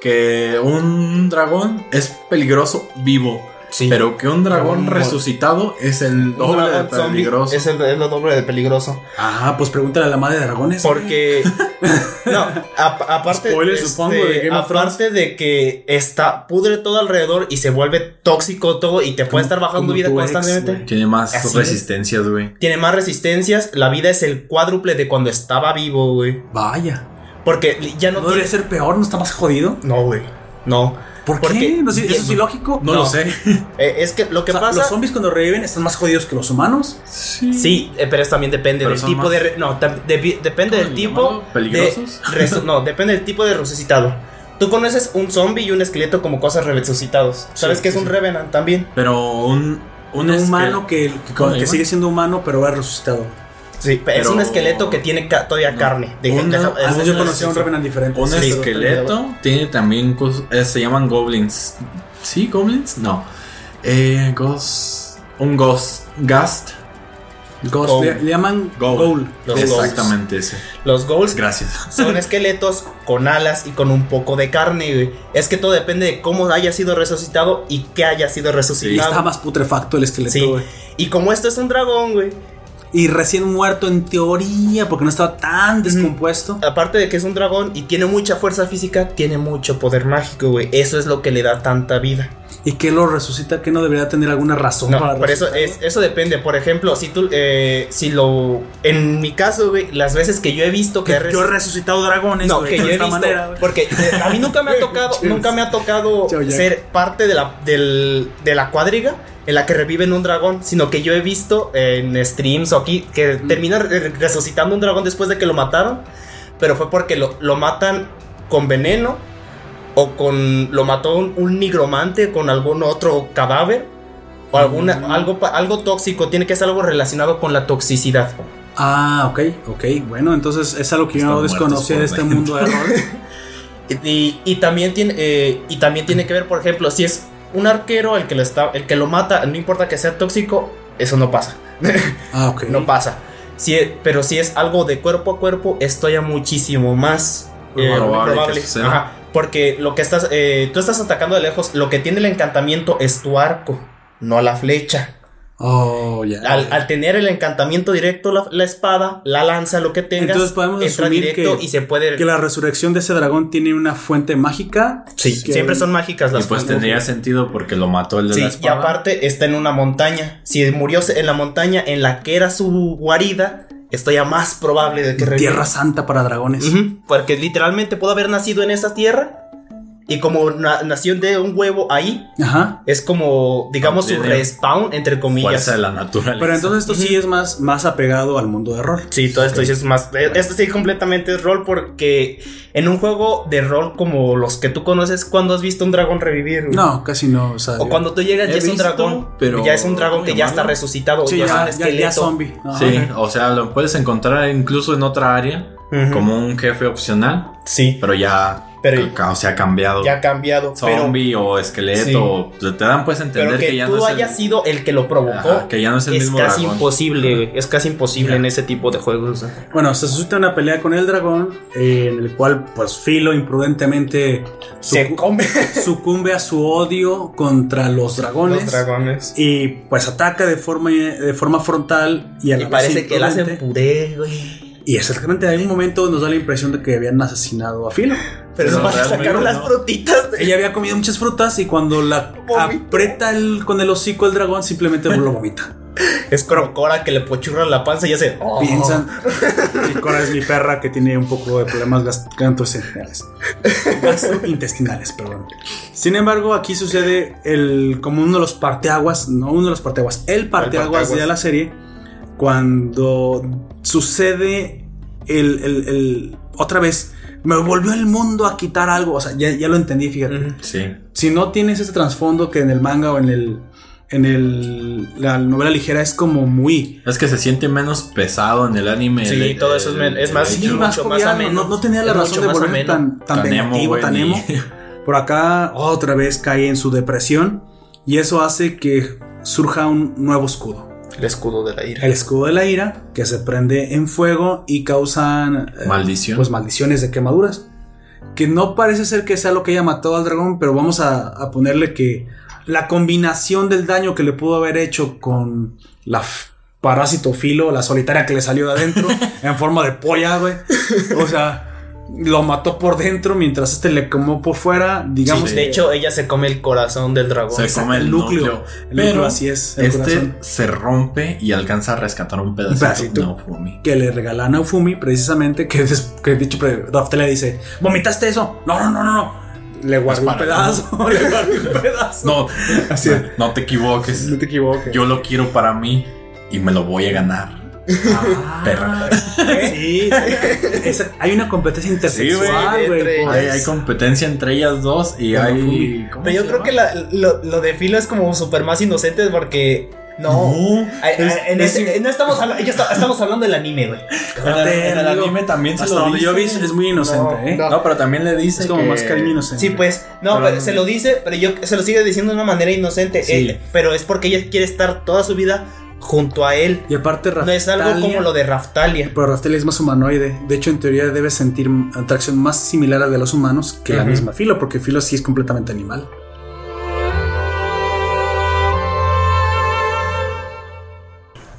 Que un dragón es peligroso vivo. Sí. Pero que un dragón Un- resucitado es el doble de peligroso. Es, el, es lo doble de peligroso. Ah, pues pregúntale a la madre de dragones. Porque. no, ap- aparte. Spoiler, este, supongo, de Game of aparte de que está. Pudre todo alrededor y se vuelve tóxico todo y te puede estar bajando vida tu ex, constantemente. güey. Tiene más Así resistencias, güey. Tiene más resistencias. La vida es el cuádruple de cuando estaba vivo, güey. Vaya. Porque ya no ¿No debería ser peor? ¿No está más jodido? No, güey. No. ¿Por Porque- qué? No, sí, ¿Eso es ilógico? No, lo sé. Eh, es que lo que O sea, pasa. ¿Los zombies cuando reviven están más jodidos que los humanos? Sí, eh, pero eso también depende Pero del tipo más- de. No, de- depende ¿Cómo del tipo. ¿Peligrosos? de no, depende del tipo de resucitado. Tú conoces un zombie y un esqueleto como cosas resucitados. ¿Sabes Sí, qué es sí, un sí. Revenant también? Pero un. Un humano que, que- ¿Cómo le que sigue siendo humano, pero va resucitado. Sí, es un esqueleto que tiene ca- todavía No. carne. De- Una- es- yo conocí un sí. Revenant diferente. Un Sí, esqueleto tiene también cosas. eh, se llaman goblins. ¿Sí? ¿Goblins? No. Eh, ghost. Un ghost. Gast. Ghost, le, le llaman. Los Exactamente ese. Los ghouls Gracias. son esqueletos con alas y con un poco de carne, güey. Es que todo depende de cómo haya sido resucitado y qué haya sido Y resucitado. está más putrefacto el esqueleto, Sí. güey. Y como esto es un dragón, güey. Y recién muerto en teoría, porque no estaba tan descompuesto. Aparte de que es un dragón y tiene mucha fuerza física, tiene mucho poder mágico, güey. Eso es lo que le da tanta vida. ¿Y que lo resucita? que no debería tener alguna razón No, para por eso es, eso depende. Por ejemplo, si tú, eh, si lo, en mi caso, güey, las veces que yo he visto que, yo he resu- resucitado dragones, no, güey, que yo he visto, manera, güey. porque eh, a mí nunca me ha tocado, nunca me ha tocado ser parte de la, del- de la cuadriga en la que reviven un dragón, sino que yo he visto en streams o aquí que termina re- resucitando un dragón después de que lo mataron, pero fue porque lo, lo matan con veneno o con lo mató un, un nigromante con algún otro cadáver o alguna, Mm. algo, algo tóxico, tiene que ser algo relacionado con la toxicidad. Ah, ok, ok. Bueno, entonces es algo que yo no desconocía de este mundo de rol. Y, y también tiene eh, y también tiene que ver, por ejemplo, si es un arquero el que lo está, el que lo mata, no importa que sea tóxico, eso no pasa. Ah, ok. no pasa. Si es- pero si es algo de cuerpo a cuerpo, esto ya muchísimo más eh, Probable que. Ajá, porque lo que estás, eh, tú estás atacando de lejos, lo que tiene el encantamiento es tu arco, no la flecha. Oh, ya. Al, al tener el encantamiento directo, la, la espada, la lanza, lo que tengas, Entonces podemos entra asumir directo que- y se puede. Que la resurrección de ese dragón tiene una fuente mágica. Sí, que- siempre son mágicas Y las pues fuentes. tendría sentido porque lo mató el de Sí, la y aparte está en una montaña. Si murió en la montaña en la que era su guarida, esto ya más probable de que. Tierra santa para dragones. Porque literalmente pudo haber nacido en esa tierra. Y como na- nació de un huevo ahí, Ajá. es como, digamos, su respawn, entre comillas. Fuerza de la naturaleza. Pero entonces esto sí es más, más apegado al mundo de rol. Sí, todo esto sí es más. eh, Esto sí completamente es rol porque en un juego de rol como los que tú conoces, cuando has visto un dragón revivir? No, casi no. O, sea, O cuando tú llegas ya es un dragón, pero- ya es un dragón ¿cómo que ya está resucitado, sí, ya, ya, es un ya, esqueleto. ya zombie. Ajá. Sí, o sea, lo puedes encontrar incluso en otra área Como un jefe opcional, Sí, pero ya Pero- o sea, ha cambiado. ya ha cambiado. Pero, Zombie o esqueleto, Sí. te dan pues a entender pero que, que, ya tú no es el- hayas sido el que lo provocó. Ajá, que ya no es el mismo casi dragón. imposible, es casi imposible en ese tipo de juegos. Bueno, se suscita una pelea con el dragón, eh, en el cual, pues, Filo imprudentemente Se come sucumbe a su odio contra los dragones. los dragones. Y pues ataca de forma, de forma frontal y a la Y parece que él hace puré, güey. Y exactamente en un momento nos da la impresión de que habían asesinado a Filo. Pero Pero no le realmente sacaron las no. frutitas. de- Ella había comido muchas frutas y cuando la Vomitó. aprieta el- con el hocico el dragón simplemente lo vomita. Es como Cora que le pochurran la panza y ya se. oh. Piensan que Cora es mi perra que tiene un poco de problemas gastrointestinales. Gastrointestinales, perdón. Sin embargo, aquí sucede el como uno de los parteaguas, no uno de los parteaguas, el parteaguas parteaguas. de la serie cuando sucede el, el- el- otra vez me volvió el mundo a quitar algo, o sea, ya, ya lo entendí, fíjate. Sí. Si no tienes ese trasfondo que en el manga o en el en el la novela ligera es como muy Es que se siente menos pesado en el anime. Sí, el- todo eso es men- es más- el- Sí, mucho más más joviano, ameno. No, no tenía la Es razón mucho de más volver ameno. tan, tan, Tan emo, vengativo, güey, tan emo. Por acá otra vez cae en su depresión y eso hace que surja un nuevo escudo. El escudo de la ira. El escudo de la ira que se prende en fuego y causan eh, Maldición. pues maldiciones de quemaduras. Que no parece ser que sea lo que haya matado al dragón, pero vamos a, a ponerle que la combinación del daño que le pudo haber hecho con la parásito filo, la solitaria que le salió de adentro, en forma de polla, güey. O sea, lo mató por dentro mientras este le quemó por fuera, digamos. Sí. De hecho, ella se come el corazón del dragón. Se Exacto, come el el núcleo. núcleo. El Pero núcleo, así es, el este corazón. se rompe y alcanza a rescatar un pedacito. pedacito. No, Fumi. que le regala a Naofumi, precisamente, que, des- que dicho, Raftalia dice, ¿vomitaste eso? No, no, no, no, no. Le guardé un pedazo, le guardé un pedazo. No, Así es. no te equivoques. No te equivoques. Yo lo quiero para mí y me lo voy a ganar. Ah, Perra. Sí, sí. Hay una competencia intersexual, Sí, güey. entre- por- Hay, hay competencia entre ellas dos y Pero hay. fui. ¿cómo Pero yo creo que la- lo, lo de Filo es como súper más inocente porque. No. No, Ay, ay, es- en es- ese- no estamos hablando, estamos hablando del anime, güey. en el, en el amigo. anime también se Hasta lo dice. yo vi es muy inocente, No, ¿eh? no. No, pero también le dice Es como que- más cariño inocente. Sí, pues, no, Pero- pero se lo dice, pero yo se lo sigue diciendo de una manera inocente. Sí. pero es porque ella quiere estar toda su vida junto a él. Y aparte, No es algo como lo de Raftalia. Pero Raftalia es más humanoide. De hecho, en teoría debe sentir atracción más similar a la de los humanos que la misma Filo, porque Filo sí es completamente animal.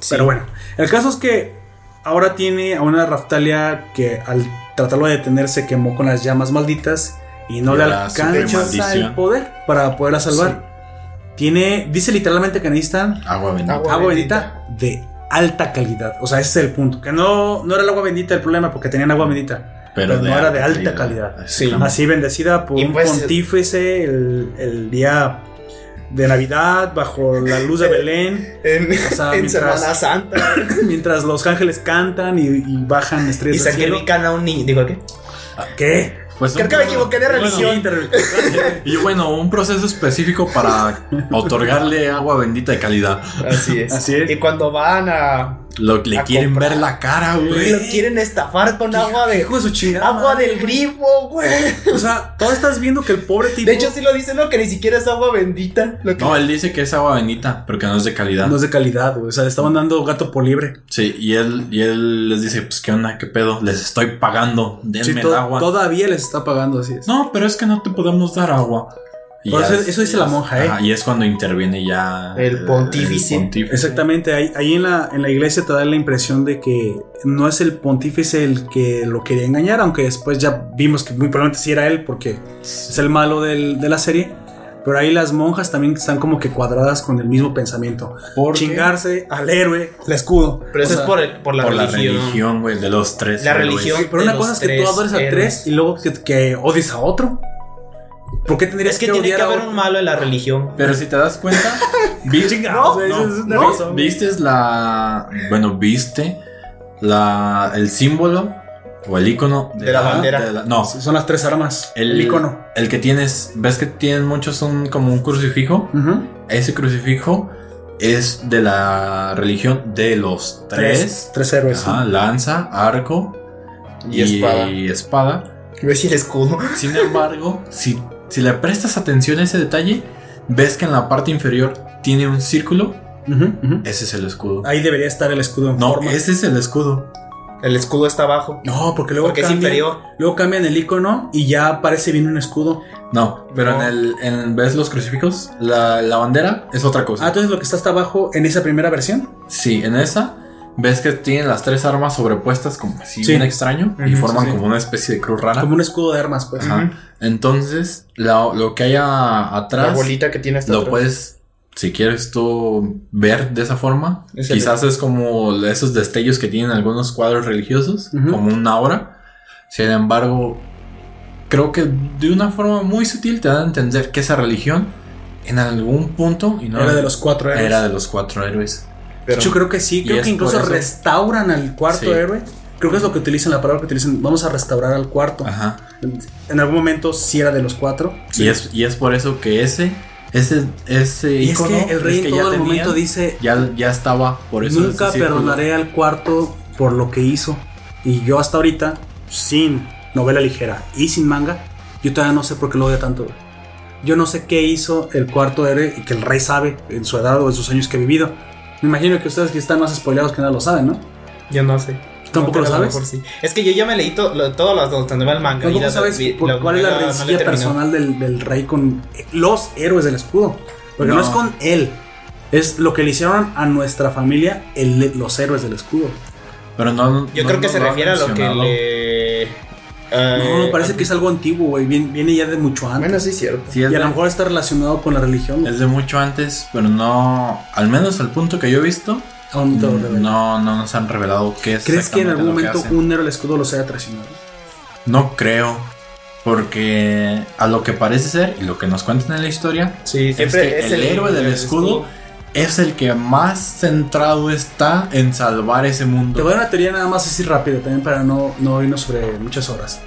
Pero bueno, el caso es que ahora tiene a una Raftalia que al tratarlo de detener se quemó con las llamas malditas y no Y le la alcanza el poder para poderla salvar. Tiene, dice literalmente que necesitan Agua bendita. Agua agua bendita. bendita de alta calidad. O sea, ese es el punto. Que no, no era el agua bendita el problema, porque tenían agua bendita. Pero no era de alta calidad. Sí. Así bendecida por Y un pues- pontífice el, el día de Navidad, bajo la luz de Belén, En, O sea, en mientras- Semana Santa. mientras los ángeles cantan y, y bajan y estrellas cielo. sacrifican a un niño. Digo, ¿qué? ¿Qué? Pues Creo un- que me equivoqué de religión. Y bueno, un proceso específico para otorgarle agua bendita de calidad. Así es. Así es. Y cuando van a. Lo, le quieren comprar. ver la cara, Lo güey. quieren estafar con agua de. Hijo de su chingada. Agua madre. del grifo, güey. O sea, tú estás viendo que el pobre tipo. De hecho, sí lo dice, ¿no? Que ni siquiera es agua bendita. Lo que- No, él dice que es agua bendita, pero que no es de calidad. no es de calidad, güey. O sea, le estaban dando gato por libre. Sí, y él, y él les dice, pues qué onda, qué pedo, les estoy pagando, denme Sí, el agua. todavía les está pagando, así es. No, pero es que no te podemos dar agua. Y Por ya eso- es- eso dice la monja, ¿eh? ajá, y es cuando interviene ya El pontífice. Exactamente, ahí, ahí en, la, en la iglesia te da la impresión de que no es el pontífice el que lo quería engañar, aunque después ya vimos que muy probablemente sí era él porque es el malo del- de la serie. Pero ahí las monjas también están como que cuadradas con el mismo pensamiento. ¿Por qué? Chingarse al héroe, el escudo. Pero eso O sea, es por, el- por la Por la religión. güey, de los tres. La héroes. religión. Pero una cosa es que tú adores a tres y luego que, que odies a otro. ¿Por qué tendrías Es que que, tiene que a haber un malo en la religión. Pero si te das cuenta, vi- Chingados, güey, no, no, viste la, bueno, viste la, el símbolo o el icono De la bandera. de la- no, Son las tres armas. el, El, icono. El que tienes, ves que tienen muchos un como un crucifijo. Ese crucifijo es de la religión de los tres. Tres, tres héroes. sí. Ajá, lanza, arco Y espada. y espada. Iba a decir escudo. Sin embargo, si, si le prestas atención a ese detalle, ves que en la parte inferior tiene un círculo. Ese es el escudo. Ahí debería estar el escudo en No, forma. ese es el escudo. El escudo está abajo. No, porque luego Porque es cambian, inferior. luego cambian el icono y ya aparece bien un escudo. No, pero No. en el en, ves los crucifijos, la, la bandera es otra cosa. Ah, entonces lo que está hasta abajo en esa primera versión. Sí, en esa ves que tienen las tres armas sobrepuestas como así Sí. bien extraño y forman sí, sí. como una especie de cruz rara. Como un escudo de armas, pues. Ajá. Entonces, la- lo que hay a- La atrás bolita que tiene hasta lo atrás. puedes, si quieres tú ver de esa forma, Es el- quizás es como esos destellos que tienen algunos cuadros religiosos, como una aura. Sin embargo, creo que de una forma muy sutil te da a entender que esa religión en algún punto y no Era de los cuatro héroes. era de los cuatro héroes. Pero- Yo creo que sí, creo que incluso restauran al cuarto Sí. héroe. Creo que es lo que utilizan, la palabra que utilizan. Vamos a restaurar al cuarto. Ajá. En algún momento sí era de los cuatro. Y, es, y es por eso que ese, ese, ese Y es que el rey es que en todo el tenían, momento dice: ya, ya estaba por eso. Nunca perdonaré al cuarto por lo que hizo. Y yo hasta ahorita, sin novela ligera y sin manga, yo todavía no sé por qué lo odia tanto. Yo no sé qué hizo el cuarto héroe y que el rey sabe en su edad o en sus años que ha vivido. Me imagino que ustedes que están más spoileados que nada lo saben, ¿no? Yo no sé. ¿Tampoco No, lo sabes? mejor sí. Es que yo ya me leí to- lo- todos los donde va el manga. y Tampoco la- sabes vi- por- cuál es la no rencilla personal del, del rey con los héroes del escudo. Porque no. No. es con él. Es lo que le hicieron a nuestra familia el- los héroes del escudo. Pero no. Yo no creo que se refiere a lo que le. No, eh, parece que es algo antiguo, güey. Viene, viene ya de mucho antes. Bueno, sí, es cierto. Sí, es y a de- lo mejor está relacionado con la religión. güey. Es de mucho antes, pero no. Al menos al punto que yo he visto, Aún no no, no nos han revelado qué es. ¿Crees que en algún momento un héroe del escudo los haya traicionado? No creo. Porque a lo que parece ser y lo que nos cuentan en la historia, Sí, es que es el, héroe del escudo, es el que más centrado está en salvar ese Te mundo. voy a dar una teoría nada más así rápido, también para no, no irnos sobre muchas horas.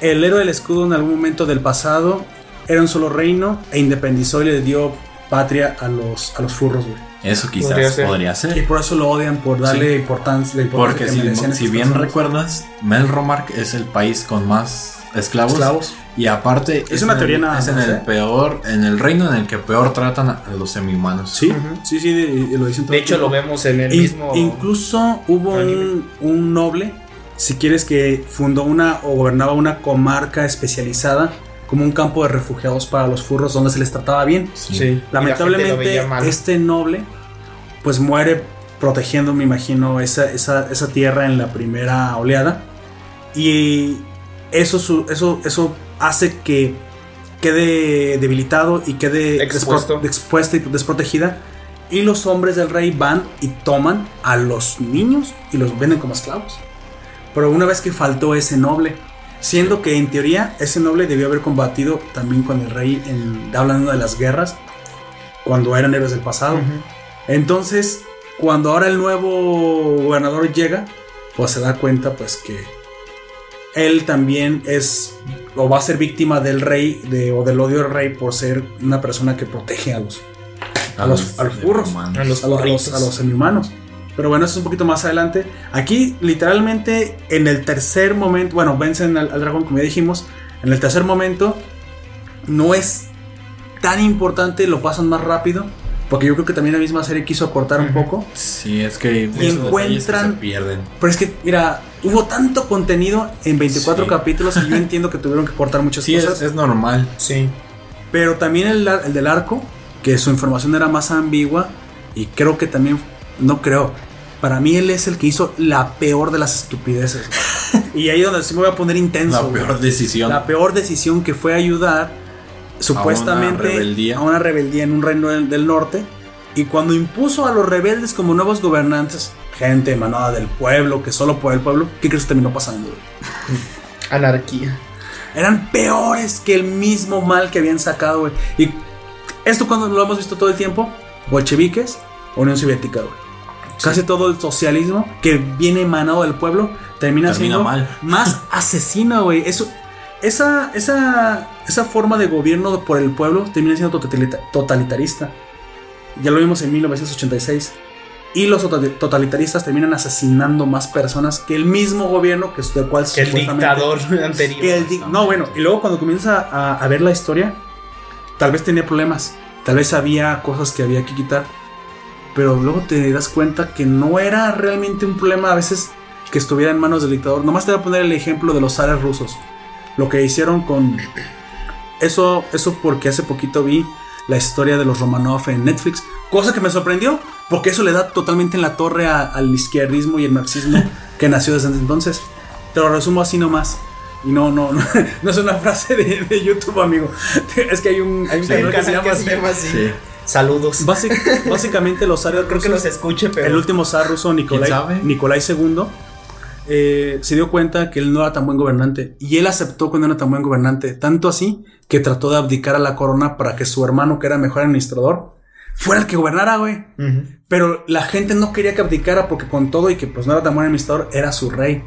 El héroe del escudo en algún momento del pasado era un solo reino e independizó y le dio patria a los, a los furros, güey. Eso quizás Podría ser. podría ser. Y por eso lo odian, por darle importancia, la importancia Porque que si, bien personas. recuerdas, Melromark es el país con más esclavos. Esclavos. Y aparte Es una en teoría el, nada es en el ¿eh? peor, en el reino en el que peor tratan a los semi-humanos. Sí, sí, sí, de- lo dicen todo De hecho, tiempo. lo vemos en el In- mismo. Incluso hubo un, un noble, si quieres, que fundó una o gobernaba una comarca especializada como un campo de refugiados para los furros donde se les trataba bien. Sí. Lamentablemente, este noble pues muere protegiendo, me imagino, esa, esa, esa tierra en la primera oleada. Y eso, eso, eso hace que quede debilitado y quede Expuesto. expuesta y desprotegida. Y los hombres del rey van y toman a los niños y los venden como esclavos. Pero una vez que faltó ese noble, siendo que en teoría ese noble debió haber combatido también con el rey en, hablando de las guerras, cuando eran héroes del pasado. Entonces, cuando ahora el nuevo gobernador llega, pues se da cuenta pues que él también es o va a ser víctima del rey de, o del odio del rey por ser una persona que protege a los a los, a los burros. A los a los, a los, burritos. a los semihumanos. Pero bueno, eso es un poquito más adelante. Aquí, literalmente, en el tercer momento, bueno, vencen al, al dragón, como ya dijimos. En el tercer momento, no es tan importante, lo pasan más rápido. Porque yo creo que también la misma serie quiso acortar un poco. Sí, es que esos detalles que encuentran- se pierden. Pero es que, mira, hubo tanto contenido en 24 Sí. capítulos que yo entiendo que tuvieron que cortar muchas Sí, es, cosas. es normal. Sí. Pero también el, del arco, que su información era más ambigua. Y creo que también, no creo. Para mí él es el que hizo la peor de las estupideces. y ahí donde sí me voy a poner intenso. La güey. peor decisión. La peor decisión que fue ayudar supuestamente rebeldía. a una rebeldía en un reino del, del norte. Y cuando impuso a los rebeldes como nuevos gobernantes, gente emanada del pueblo, que solo por el pueblo, ¿qué crees que terminó pasando? güey? Anarquía. Eran peores que el mismo mal que habían sacado, güey. Y esto cuando lo hemos visto todo el tiempo, bolcheviques, Unión Soviética, güey. Casi todo el socialismo que viene emanado del pueblo termina, Termina siendo mal. más asesino, güey. Eso, esa, esa, esa forma de gobierno por el pueblo termina siendo totalita- totalitarista. Ya lo vimos en 1986. Y los total- totalitaristas terminan asesinando más personas que el mismo gobierno que, del cual Que el dictador anterior. que el di- no, bueno, y luego cuando comienza a, a ver la historia, tal vez tenía problemas, tal vez había cosas que había que quitar, pero luego te das cuenta que no era realmente un problema a veces que estuviera en manos del dictador. Nomás te voy a poner el ejemplo de los zares rusos, lo que hicieron con eso, eso porque hace poquito vi la historia de los Romanov en Netflix, cosa que me sorprendió, porque eso le da totalmente en la torre a- al izquierdismo y el marxismo que nació desde entonces. Te lo resumo así nomás. Y no, no, no, no es una frase de, de YouTube, amigo. Es que hay un, hay un un canal que se llama que se así. llama así. Sí. Saludos. Básic- básicamente los zares Creo que nos escuche, pero. el último zar ruso, Nicolai, sabe? Nicolai II, eh, se dio cuenta que él no era tan buen gobernante. Y él aceptó que no era tan buen gobernante. Tanto así que trató de abdicar a la corona para que su hermano, que era mejor administrador, fuera el que gobernara, güey. Pero la gente no quería que abdicara porque con todo y que pues no era tan buen administrador, era su rey.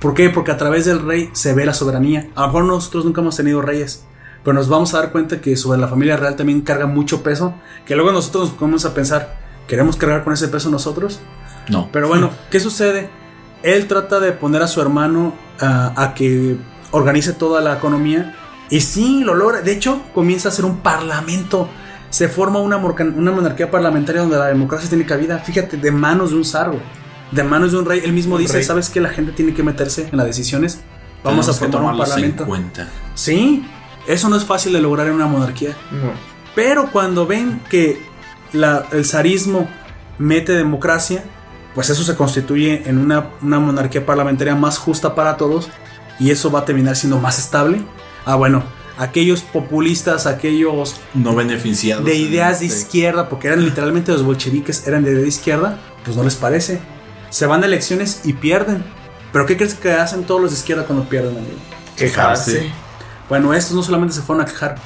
¿Por qué? Porque a través del rey se ve la soberanía. A lo mejor nosotros nunca hemos tenido reyes, pero nos vamos a dar cuenta que sobre la familia real también carga mucho peso, que luego nosotros nos ponemos a pensar, ¿queremos cargar con ese peso nosotros? No. Pero bueno, ¿qué sucede? Él trata de poner a su hermano a que organice toda la economía. Y sí, lo logra. De hecho, comienza a ser un parlamento. Se forma una, monarquía parlamentaria donde la democracia tiene cabida. Fíjate, de manos de un zar. De manos de un rey. Él mismo Un dice, rey. ¿sabes que La gente tiene que meterse en las decisiones. Vamos a Tenemos formar un parlamento. en cuenta. Sí, eso no es fácil de lograr en una monarquía. No. Pero cuando ven que la- el zarismo mete democracia, pues eso se constituye en una, una monarquía parlamentaria más justa para todos y eso va a terminar siendo más estable. Ah, bueno, aquellos populistas, aquellos No beneficiados. de ideas de izquierda, porque eran literalmente los bolcheviques, eran de idea de izquierda, pues no les parece. Se van a elecciones y pierden. Pero ¿qué crees que hacen todos los de izquierda cuando pierden, amigo? Quejarse. Bueno, estos no solamente se fueron a quejar,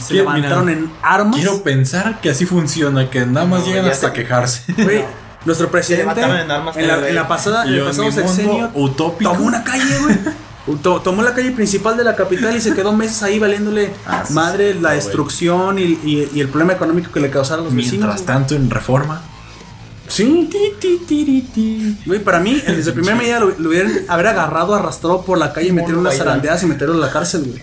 se levantaron mira, en armas. Quiero pensar que así funciona, que nada más No, llegan hasta quejarse. Güey, nuestro presidente en armas, en, la, en pasada, en el en pasado sexenio utópico. tomó una calle, güey. To- Tomó la calle principal de la capital y se quedó meses ahí valiéndole Ah, madre sí, la no, destrucción y, y- y el problema económico que le causaron a los vecinos. Mientras tanto, en reforma. Sí. Güey, para mí, desde el primer medida lo, lo hubieran haber agarrado, arrastrado por la calle, meterlo unas baila. zarandeadas y meterlo en la cárcel, güey.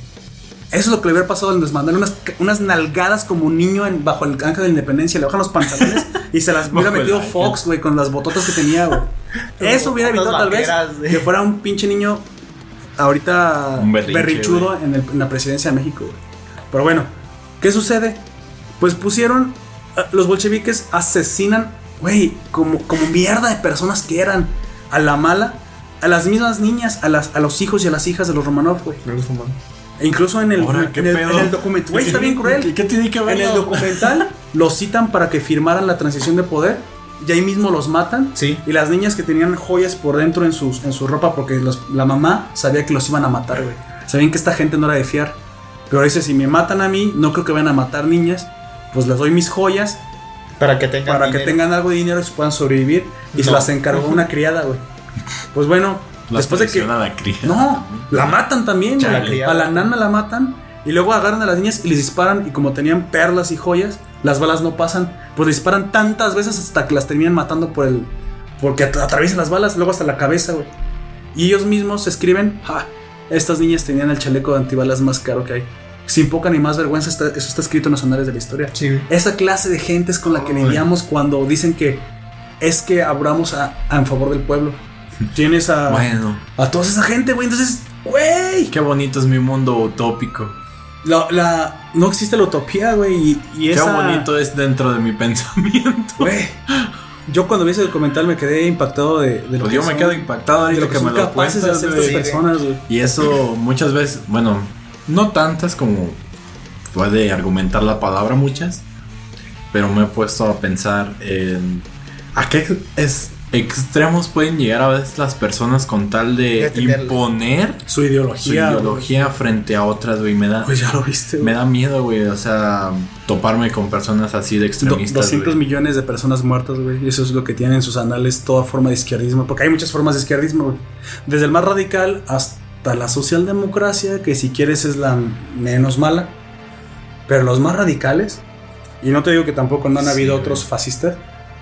Eso es lo que le hubiera pasado al desmandarle unas, unas nalgadas como un niño en- bajo el ángel de la independencia. Le bajan los pantalones y se las hubiera metido. Fox, güey, con las bototas que tenía, güey. Eso hubiera evitado tal vez que fuera un pinche niño ahorita Un berrinchudo en, el- en la presidencia de México, güey. Pero bueno, ¿qué sucede? Pues pusieron. eh, Los bolcheviques asesinan, güey, como, como mierda de personas que eran a la mala, a las mismas niñas, a, las, a los hijos y a las hijas de los Romanov, güey. E incluso en el, Ahora, ¿qué en el, pedo? en el documento, güey, está bien cruel. ¿Qué, qué tiene que ver? En el documental los citan para que firmaran la transición de poder y ahí mismo los matan. Sí. Y las niñas que tenían joyas por dentro en, sus, en su ropa porque los- la mamá sabía que los iban a matar, güey. Sabían que esta gente no era de fiar. Pero dice, si me matan a mí, no creo que vayan a matar niñas. Pues les doy mis joyas Para que tengan para que tengan algo de dinero y se puedan sobrevivir. Y se las encargó una criada, güey. Pues bueno, después de que... a la cría. No, la matan también, Chale. güey. A la nana la matan y luego agarran a las niñas y les disparan y como tenían perlas y joyas, las balas no pasan, pues les disparan tantas veces hasta que las terminan matando por el porque at- atraviesan las balas, luego hasta la cabeza, güey. Y ellos mismos escriben, "Ja, estas niñas tenían el chaleco de antibalas más caro que hay." Sin poca ni más vergüenza, está- eso está escrito en los anales de la historia. Sí. Esa clase de gente es con la que lidiamos cuando dicen que es que abramos a, a en favor del pueblo. Tienes a, Bueno, a toda esa gente, güey. Entonces, güey. qué bonito es mi mundo utópico. La, la- no existe la utopía, güey. Y, y Qué esa. bonito es dentro de mi pensamiento. Güey. Yo cuando vi ese documental me quedé impactado de, de lo Pues que yo me son- quedo impactado de ahorita lo que, que me lo capaces de cuentas, hacer estas personas, güey. Y eso muchas veces, bueno, no tantas como puede argumentar la palabra muchas, pero me he puesto a pensar en a qué es, extremos pueden llegar a veces las personas con tal de imponer Su su ideología. ideología frente a otras, güey, me da, Pues ya lo viste, me da miedo, güey, o sea, toparme con personas así de Do- extremistas. 200 güey. millones de personas muertas, güey. Y eso es lo que tienen en sus anales toda forma de izquierdismo. Porque hay muchas formas de izquierdismo, güey. Desde el más radical hasta la socialdemocracia, que si quieres es la menos mala. Pero los más radicales, y no te digo que tampoco no han Sí, habido güey. otros fascistas,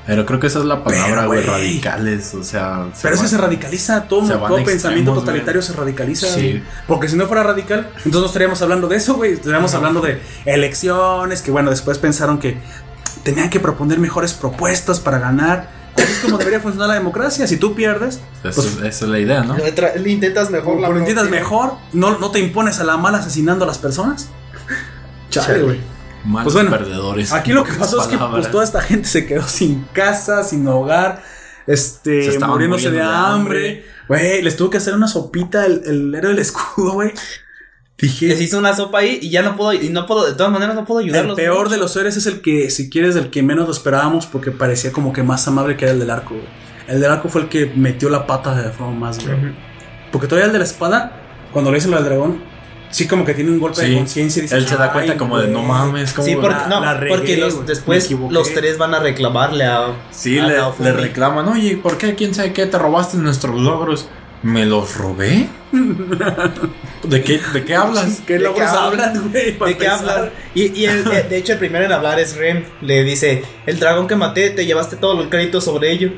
Pero creo que esa es la palabra, güey, radicales, o sea, pero es que van- se radicaliza todo, todo pensamiento totalitario se radicaliza. Sí. Porque si no fuera radical, entonces no estaríamos hablando de eso, güey. Estaríamos hablando de elecciones, que bueno, después pensaron que tenían que proponer mejores propuestas para ganar. Así es como debería funcionar la democracia. Si tú pierdes, Eso, pues, esa es la idea, ¿no? Le intentas mejor la o entiendas próxima. mejor, no, no te impones a la mala asesinando a las personas. Chale, Chale. güey. Malos Pues bueno, perdedores. Aquí lo que pasó es que pues, toda esta gente se quedó sin casa, sin hogar, este, muriéndose de hambre. Güey, les tuvo que hacer una sopita el, el héroe del escudo, güey. Les Dije, hice una sopa ahí y ya no puedo, y no puedo, de todas maneras no puedo el ayudarlos. peor güey. de los seres es el que, si quieres, el que menos lo esperábamos porque parecía como que más amable que era el del arco, güey. El del arco fue el que metió la pata de forma más, güey. Porque todavía el de la espada, cuando le dicen lo del dragón, sí como que tiene un golpe de conciencia y dice, Él se da cuenta "Ay, como de güey". no mames, como Sí, porque, la- no, la regué, porque los- después los tres van a reclamarle a. Sí, a le, reclaman, oye, ¿por qué? ¿Quién sabe qué? ¿Te robaste nuestros logros? ¿Me los robé? ¿De qué, de qué hablas? ¿Qué ¿De logros qué hablan? güey? ¿De qué hablan? Y, y el- de hecho el primero en hablar es Rem. Le dice, el dragón que maté, te llevaste todo el crédito sobre ello.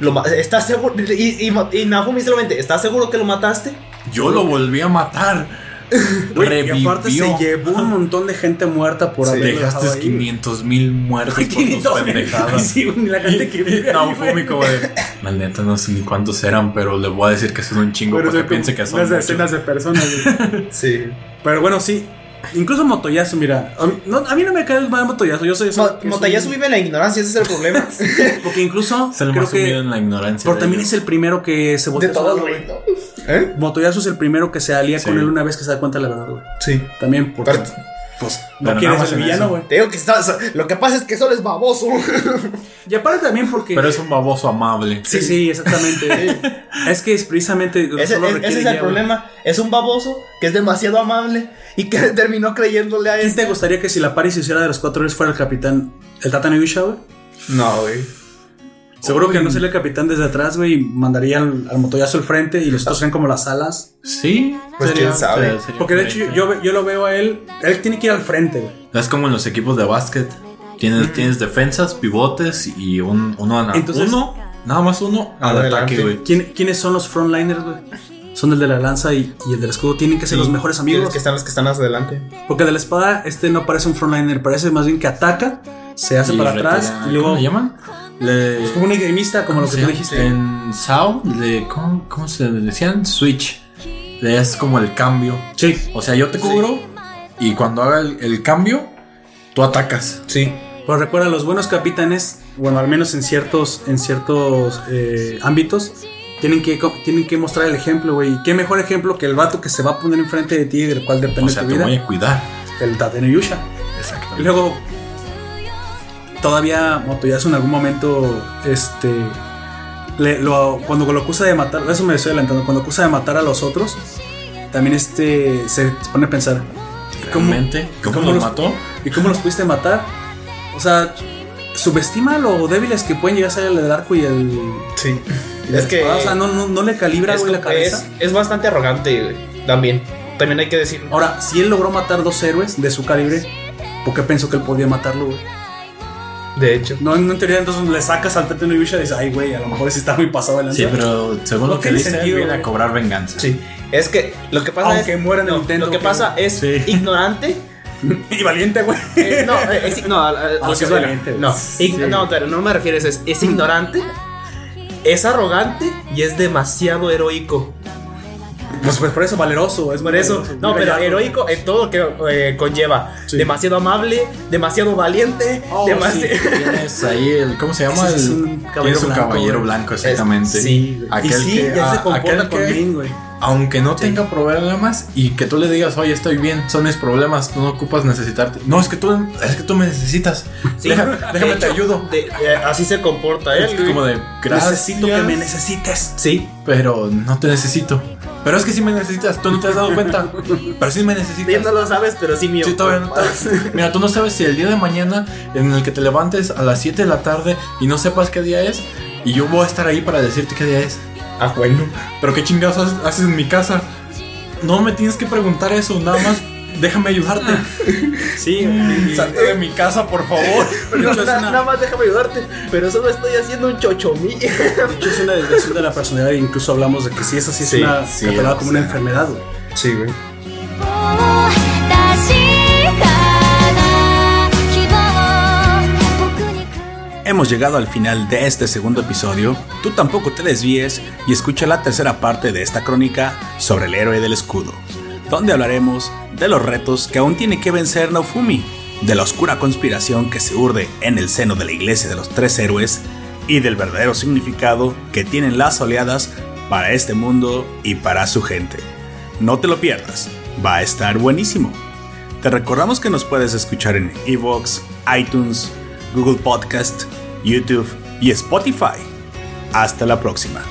Lo ¿Estás seguro? Y, y, y Naofumi solamente, ¿estás seguro que lo mataste? Yo lo volví a matar. Güey, y aparte se Revivió. llevó un montón de gente muerta por Sí, haberlo Dejaste dejado ahí. 500 mil muertos por tus 500 mil. pendejadas. Sí, la gente que vive no, fue mi como de. Neta no sé ni cuántos eran, pero le voy a decir que son un chingo Pero para son que piense que son. unas muchos. decenas de personas. Sí. Pero bueno, sí. Incluso Motoyasu, mira. A mí no, a mí no me cae el mal Motoyasu. Yo soy Mo- Motayasu vive en la ignorancia, ese es el problema. Porque incluso Es el creo que. en la ignorancia. Pero también ellos. es el primero que se voltea de todo el reino. Motoyasu es el primero que se alía Sí. con él una vez que se da cuenta de la verdad, güey. Sí. También porque. Pero- pues no quieres en villano, güey. Te digo que está, lo que pasa es que solo es baboso. Y aparte también porque. Pero es un baboso amable. Sí, sí, exactamente. es que es precisamente. Ese, solo es- ese el problema. Es un baboso que es demasiado amable y que terminó creyéndole a ¿Quién este. te gustaría que si la Paris hiciera de los cuatro héroes fuera el capitán, el Tata Yusha, güey? No, güey. Seguro que no sería el capitán desde atrás, güey, y mandaría al, al motoyazo al frente y los otros serían como las alas. Sí, Pues quién sabe. sería Porque de hecho yo, yo lo veo a él, él tiene que ir al frente, güey. Es como en los equipos de básquet. Tienes, tienes defensas, pivotes y un, uno, a- Entonces- uno, nada más uno al Adelante. ataque, güey. ¿Quién- ¿Quiénes son los frontliners, güey? Son el de la lanza y, y el del escudo. Tienen que ser Sí, los mejores amigos. que están los que están hacia adelante. Porque el de la espada, este no parece un frontliner, parece más bien que ataca, se hace Y para atrás y luego. ¿Cómo le llaman? Le- Es como un extremista, como lo que ¿cómo tú dijiste. En SAO, le, ¿cómo, cómo se decían? Switch. Le es como el cambio. Sí. O sea, yo te cubro y cuando haga el, el cambio, tú atacas. Sí. Pero recuerda, los buenos capitanes, bueno, al menos en ciertos, en ciertos eh, ámbitos, tienen que, tienen que mostrar el ejemplo, güey. Qué mejor ejemplo que el vato que se va a poner enfrente de ti y del cual depende O sea, tu te vida. voy a cuidar. El Tateno Yusha. Exactamente. luego, todavía Motoyasu en algún momento, este, le- lo- cuando lo acusa de matar, eso me estoy adelantando, cuando acusa de matar a los otros, también este, se pone a pensar, ¿cómo, Realmente, ¿cómo, cómo los los- mató? ¿y cómo los pudiste matar? O sea, subestima lo débiles que pueden llegar a ser el arco y el... Sí. y Es que. espada. O sea, no, no, no le calibra, es, güey, la cabeza. es, es bastante arrogante, güey. También. También hay que decirlo. Ahora, si él logró matar dos héroes de su calibre, ¿por qué pensó que él podía matarlo, güey? De hecho. No, no en teoría, entonces le sacas al Tateno Yusha y dices, ay, güey, a lo mejor sí está muy pasado lanza. Sí, pero según lo que dice, sentido, viene a cobrar venganza. Sí. Es que lo que pasa Aunque es. muera en el no, intento, Lo que que- pasa es Sí. ignorante. y valiente, güey. Eh, no, eh, es, no, a- a- a Ah, lo que es valiente. No, Sí. no, pero no me refieres a eso. Es ignorante, es arrogante y es demasiado heroico. Pues, pues por eso valeroso, es Por eso, no, pero heroico en todo lo que eh, conlleva. Sí. Demasiado amable, demasiado valiente, Oh, sí. Tienes ahí el. ¿Cómo se llama? Ese es un caballero tienes un blanco, caballero blanco, exactamente. Es- sí, güey. Aquel y sí, que, ya se a- comporta con que, bien, güey. Aunque no tenga problemas y que tú le digas, oye, estoy bien, son mis problemas, tú no ocupas necesitarte. No, es que tú, es que tú me necesitas. Sí, déjame te ayudo. de- así se comporta él. Es güey. como de, gracias. Necesito que me necesites. Sí, Pero no te necesito. Pero es que sí me necesitas, tú no te has dado cuenta. Pero sí me necesitas. no lo sabes, pero sí mío. Sí, todavía no. Mira, tú no sabes si el día de mañana en el que te levantes a las 7 de la tarde y no sepas qué día es, y yo voy a estar ahí para decirte qué día es. Ah, bueno. Pero qué chingados haces, haces en mi casa. No me tienes que preguntar eso, nada más déjame ayudarte. Sí, y- Salte de mi casa, por favor. es Na- una- Nada más déjame ayudarte, pero solo estoy haciendo un chochomí. de hecho, es una desviación de la personalidad e incluso hablamos de que sí, esa sí es una sí, catalogada como una enfermedad, güey. Sí, güey. Hemos llegado al final de este segundo episodio. Tú tampoco te desvíes y escucha la tercera parte de esta crónica sobre el héroe del escudo, donde hablaremos de los retos que aún tiene que vencer Naofumi, de la oscura conspiración que se urde en el seno de la iglesia de los tres héroes y del verdadero significado que tienen las oleadas para este mundo y para su gente. No te lo pierdas, va a estar buenísimo. Te recordamos que nos puedes escuchar en Evox, iTunes, Google Podcast, YouTube y Spotify. Hasta la próxima.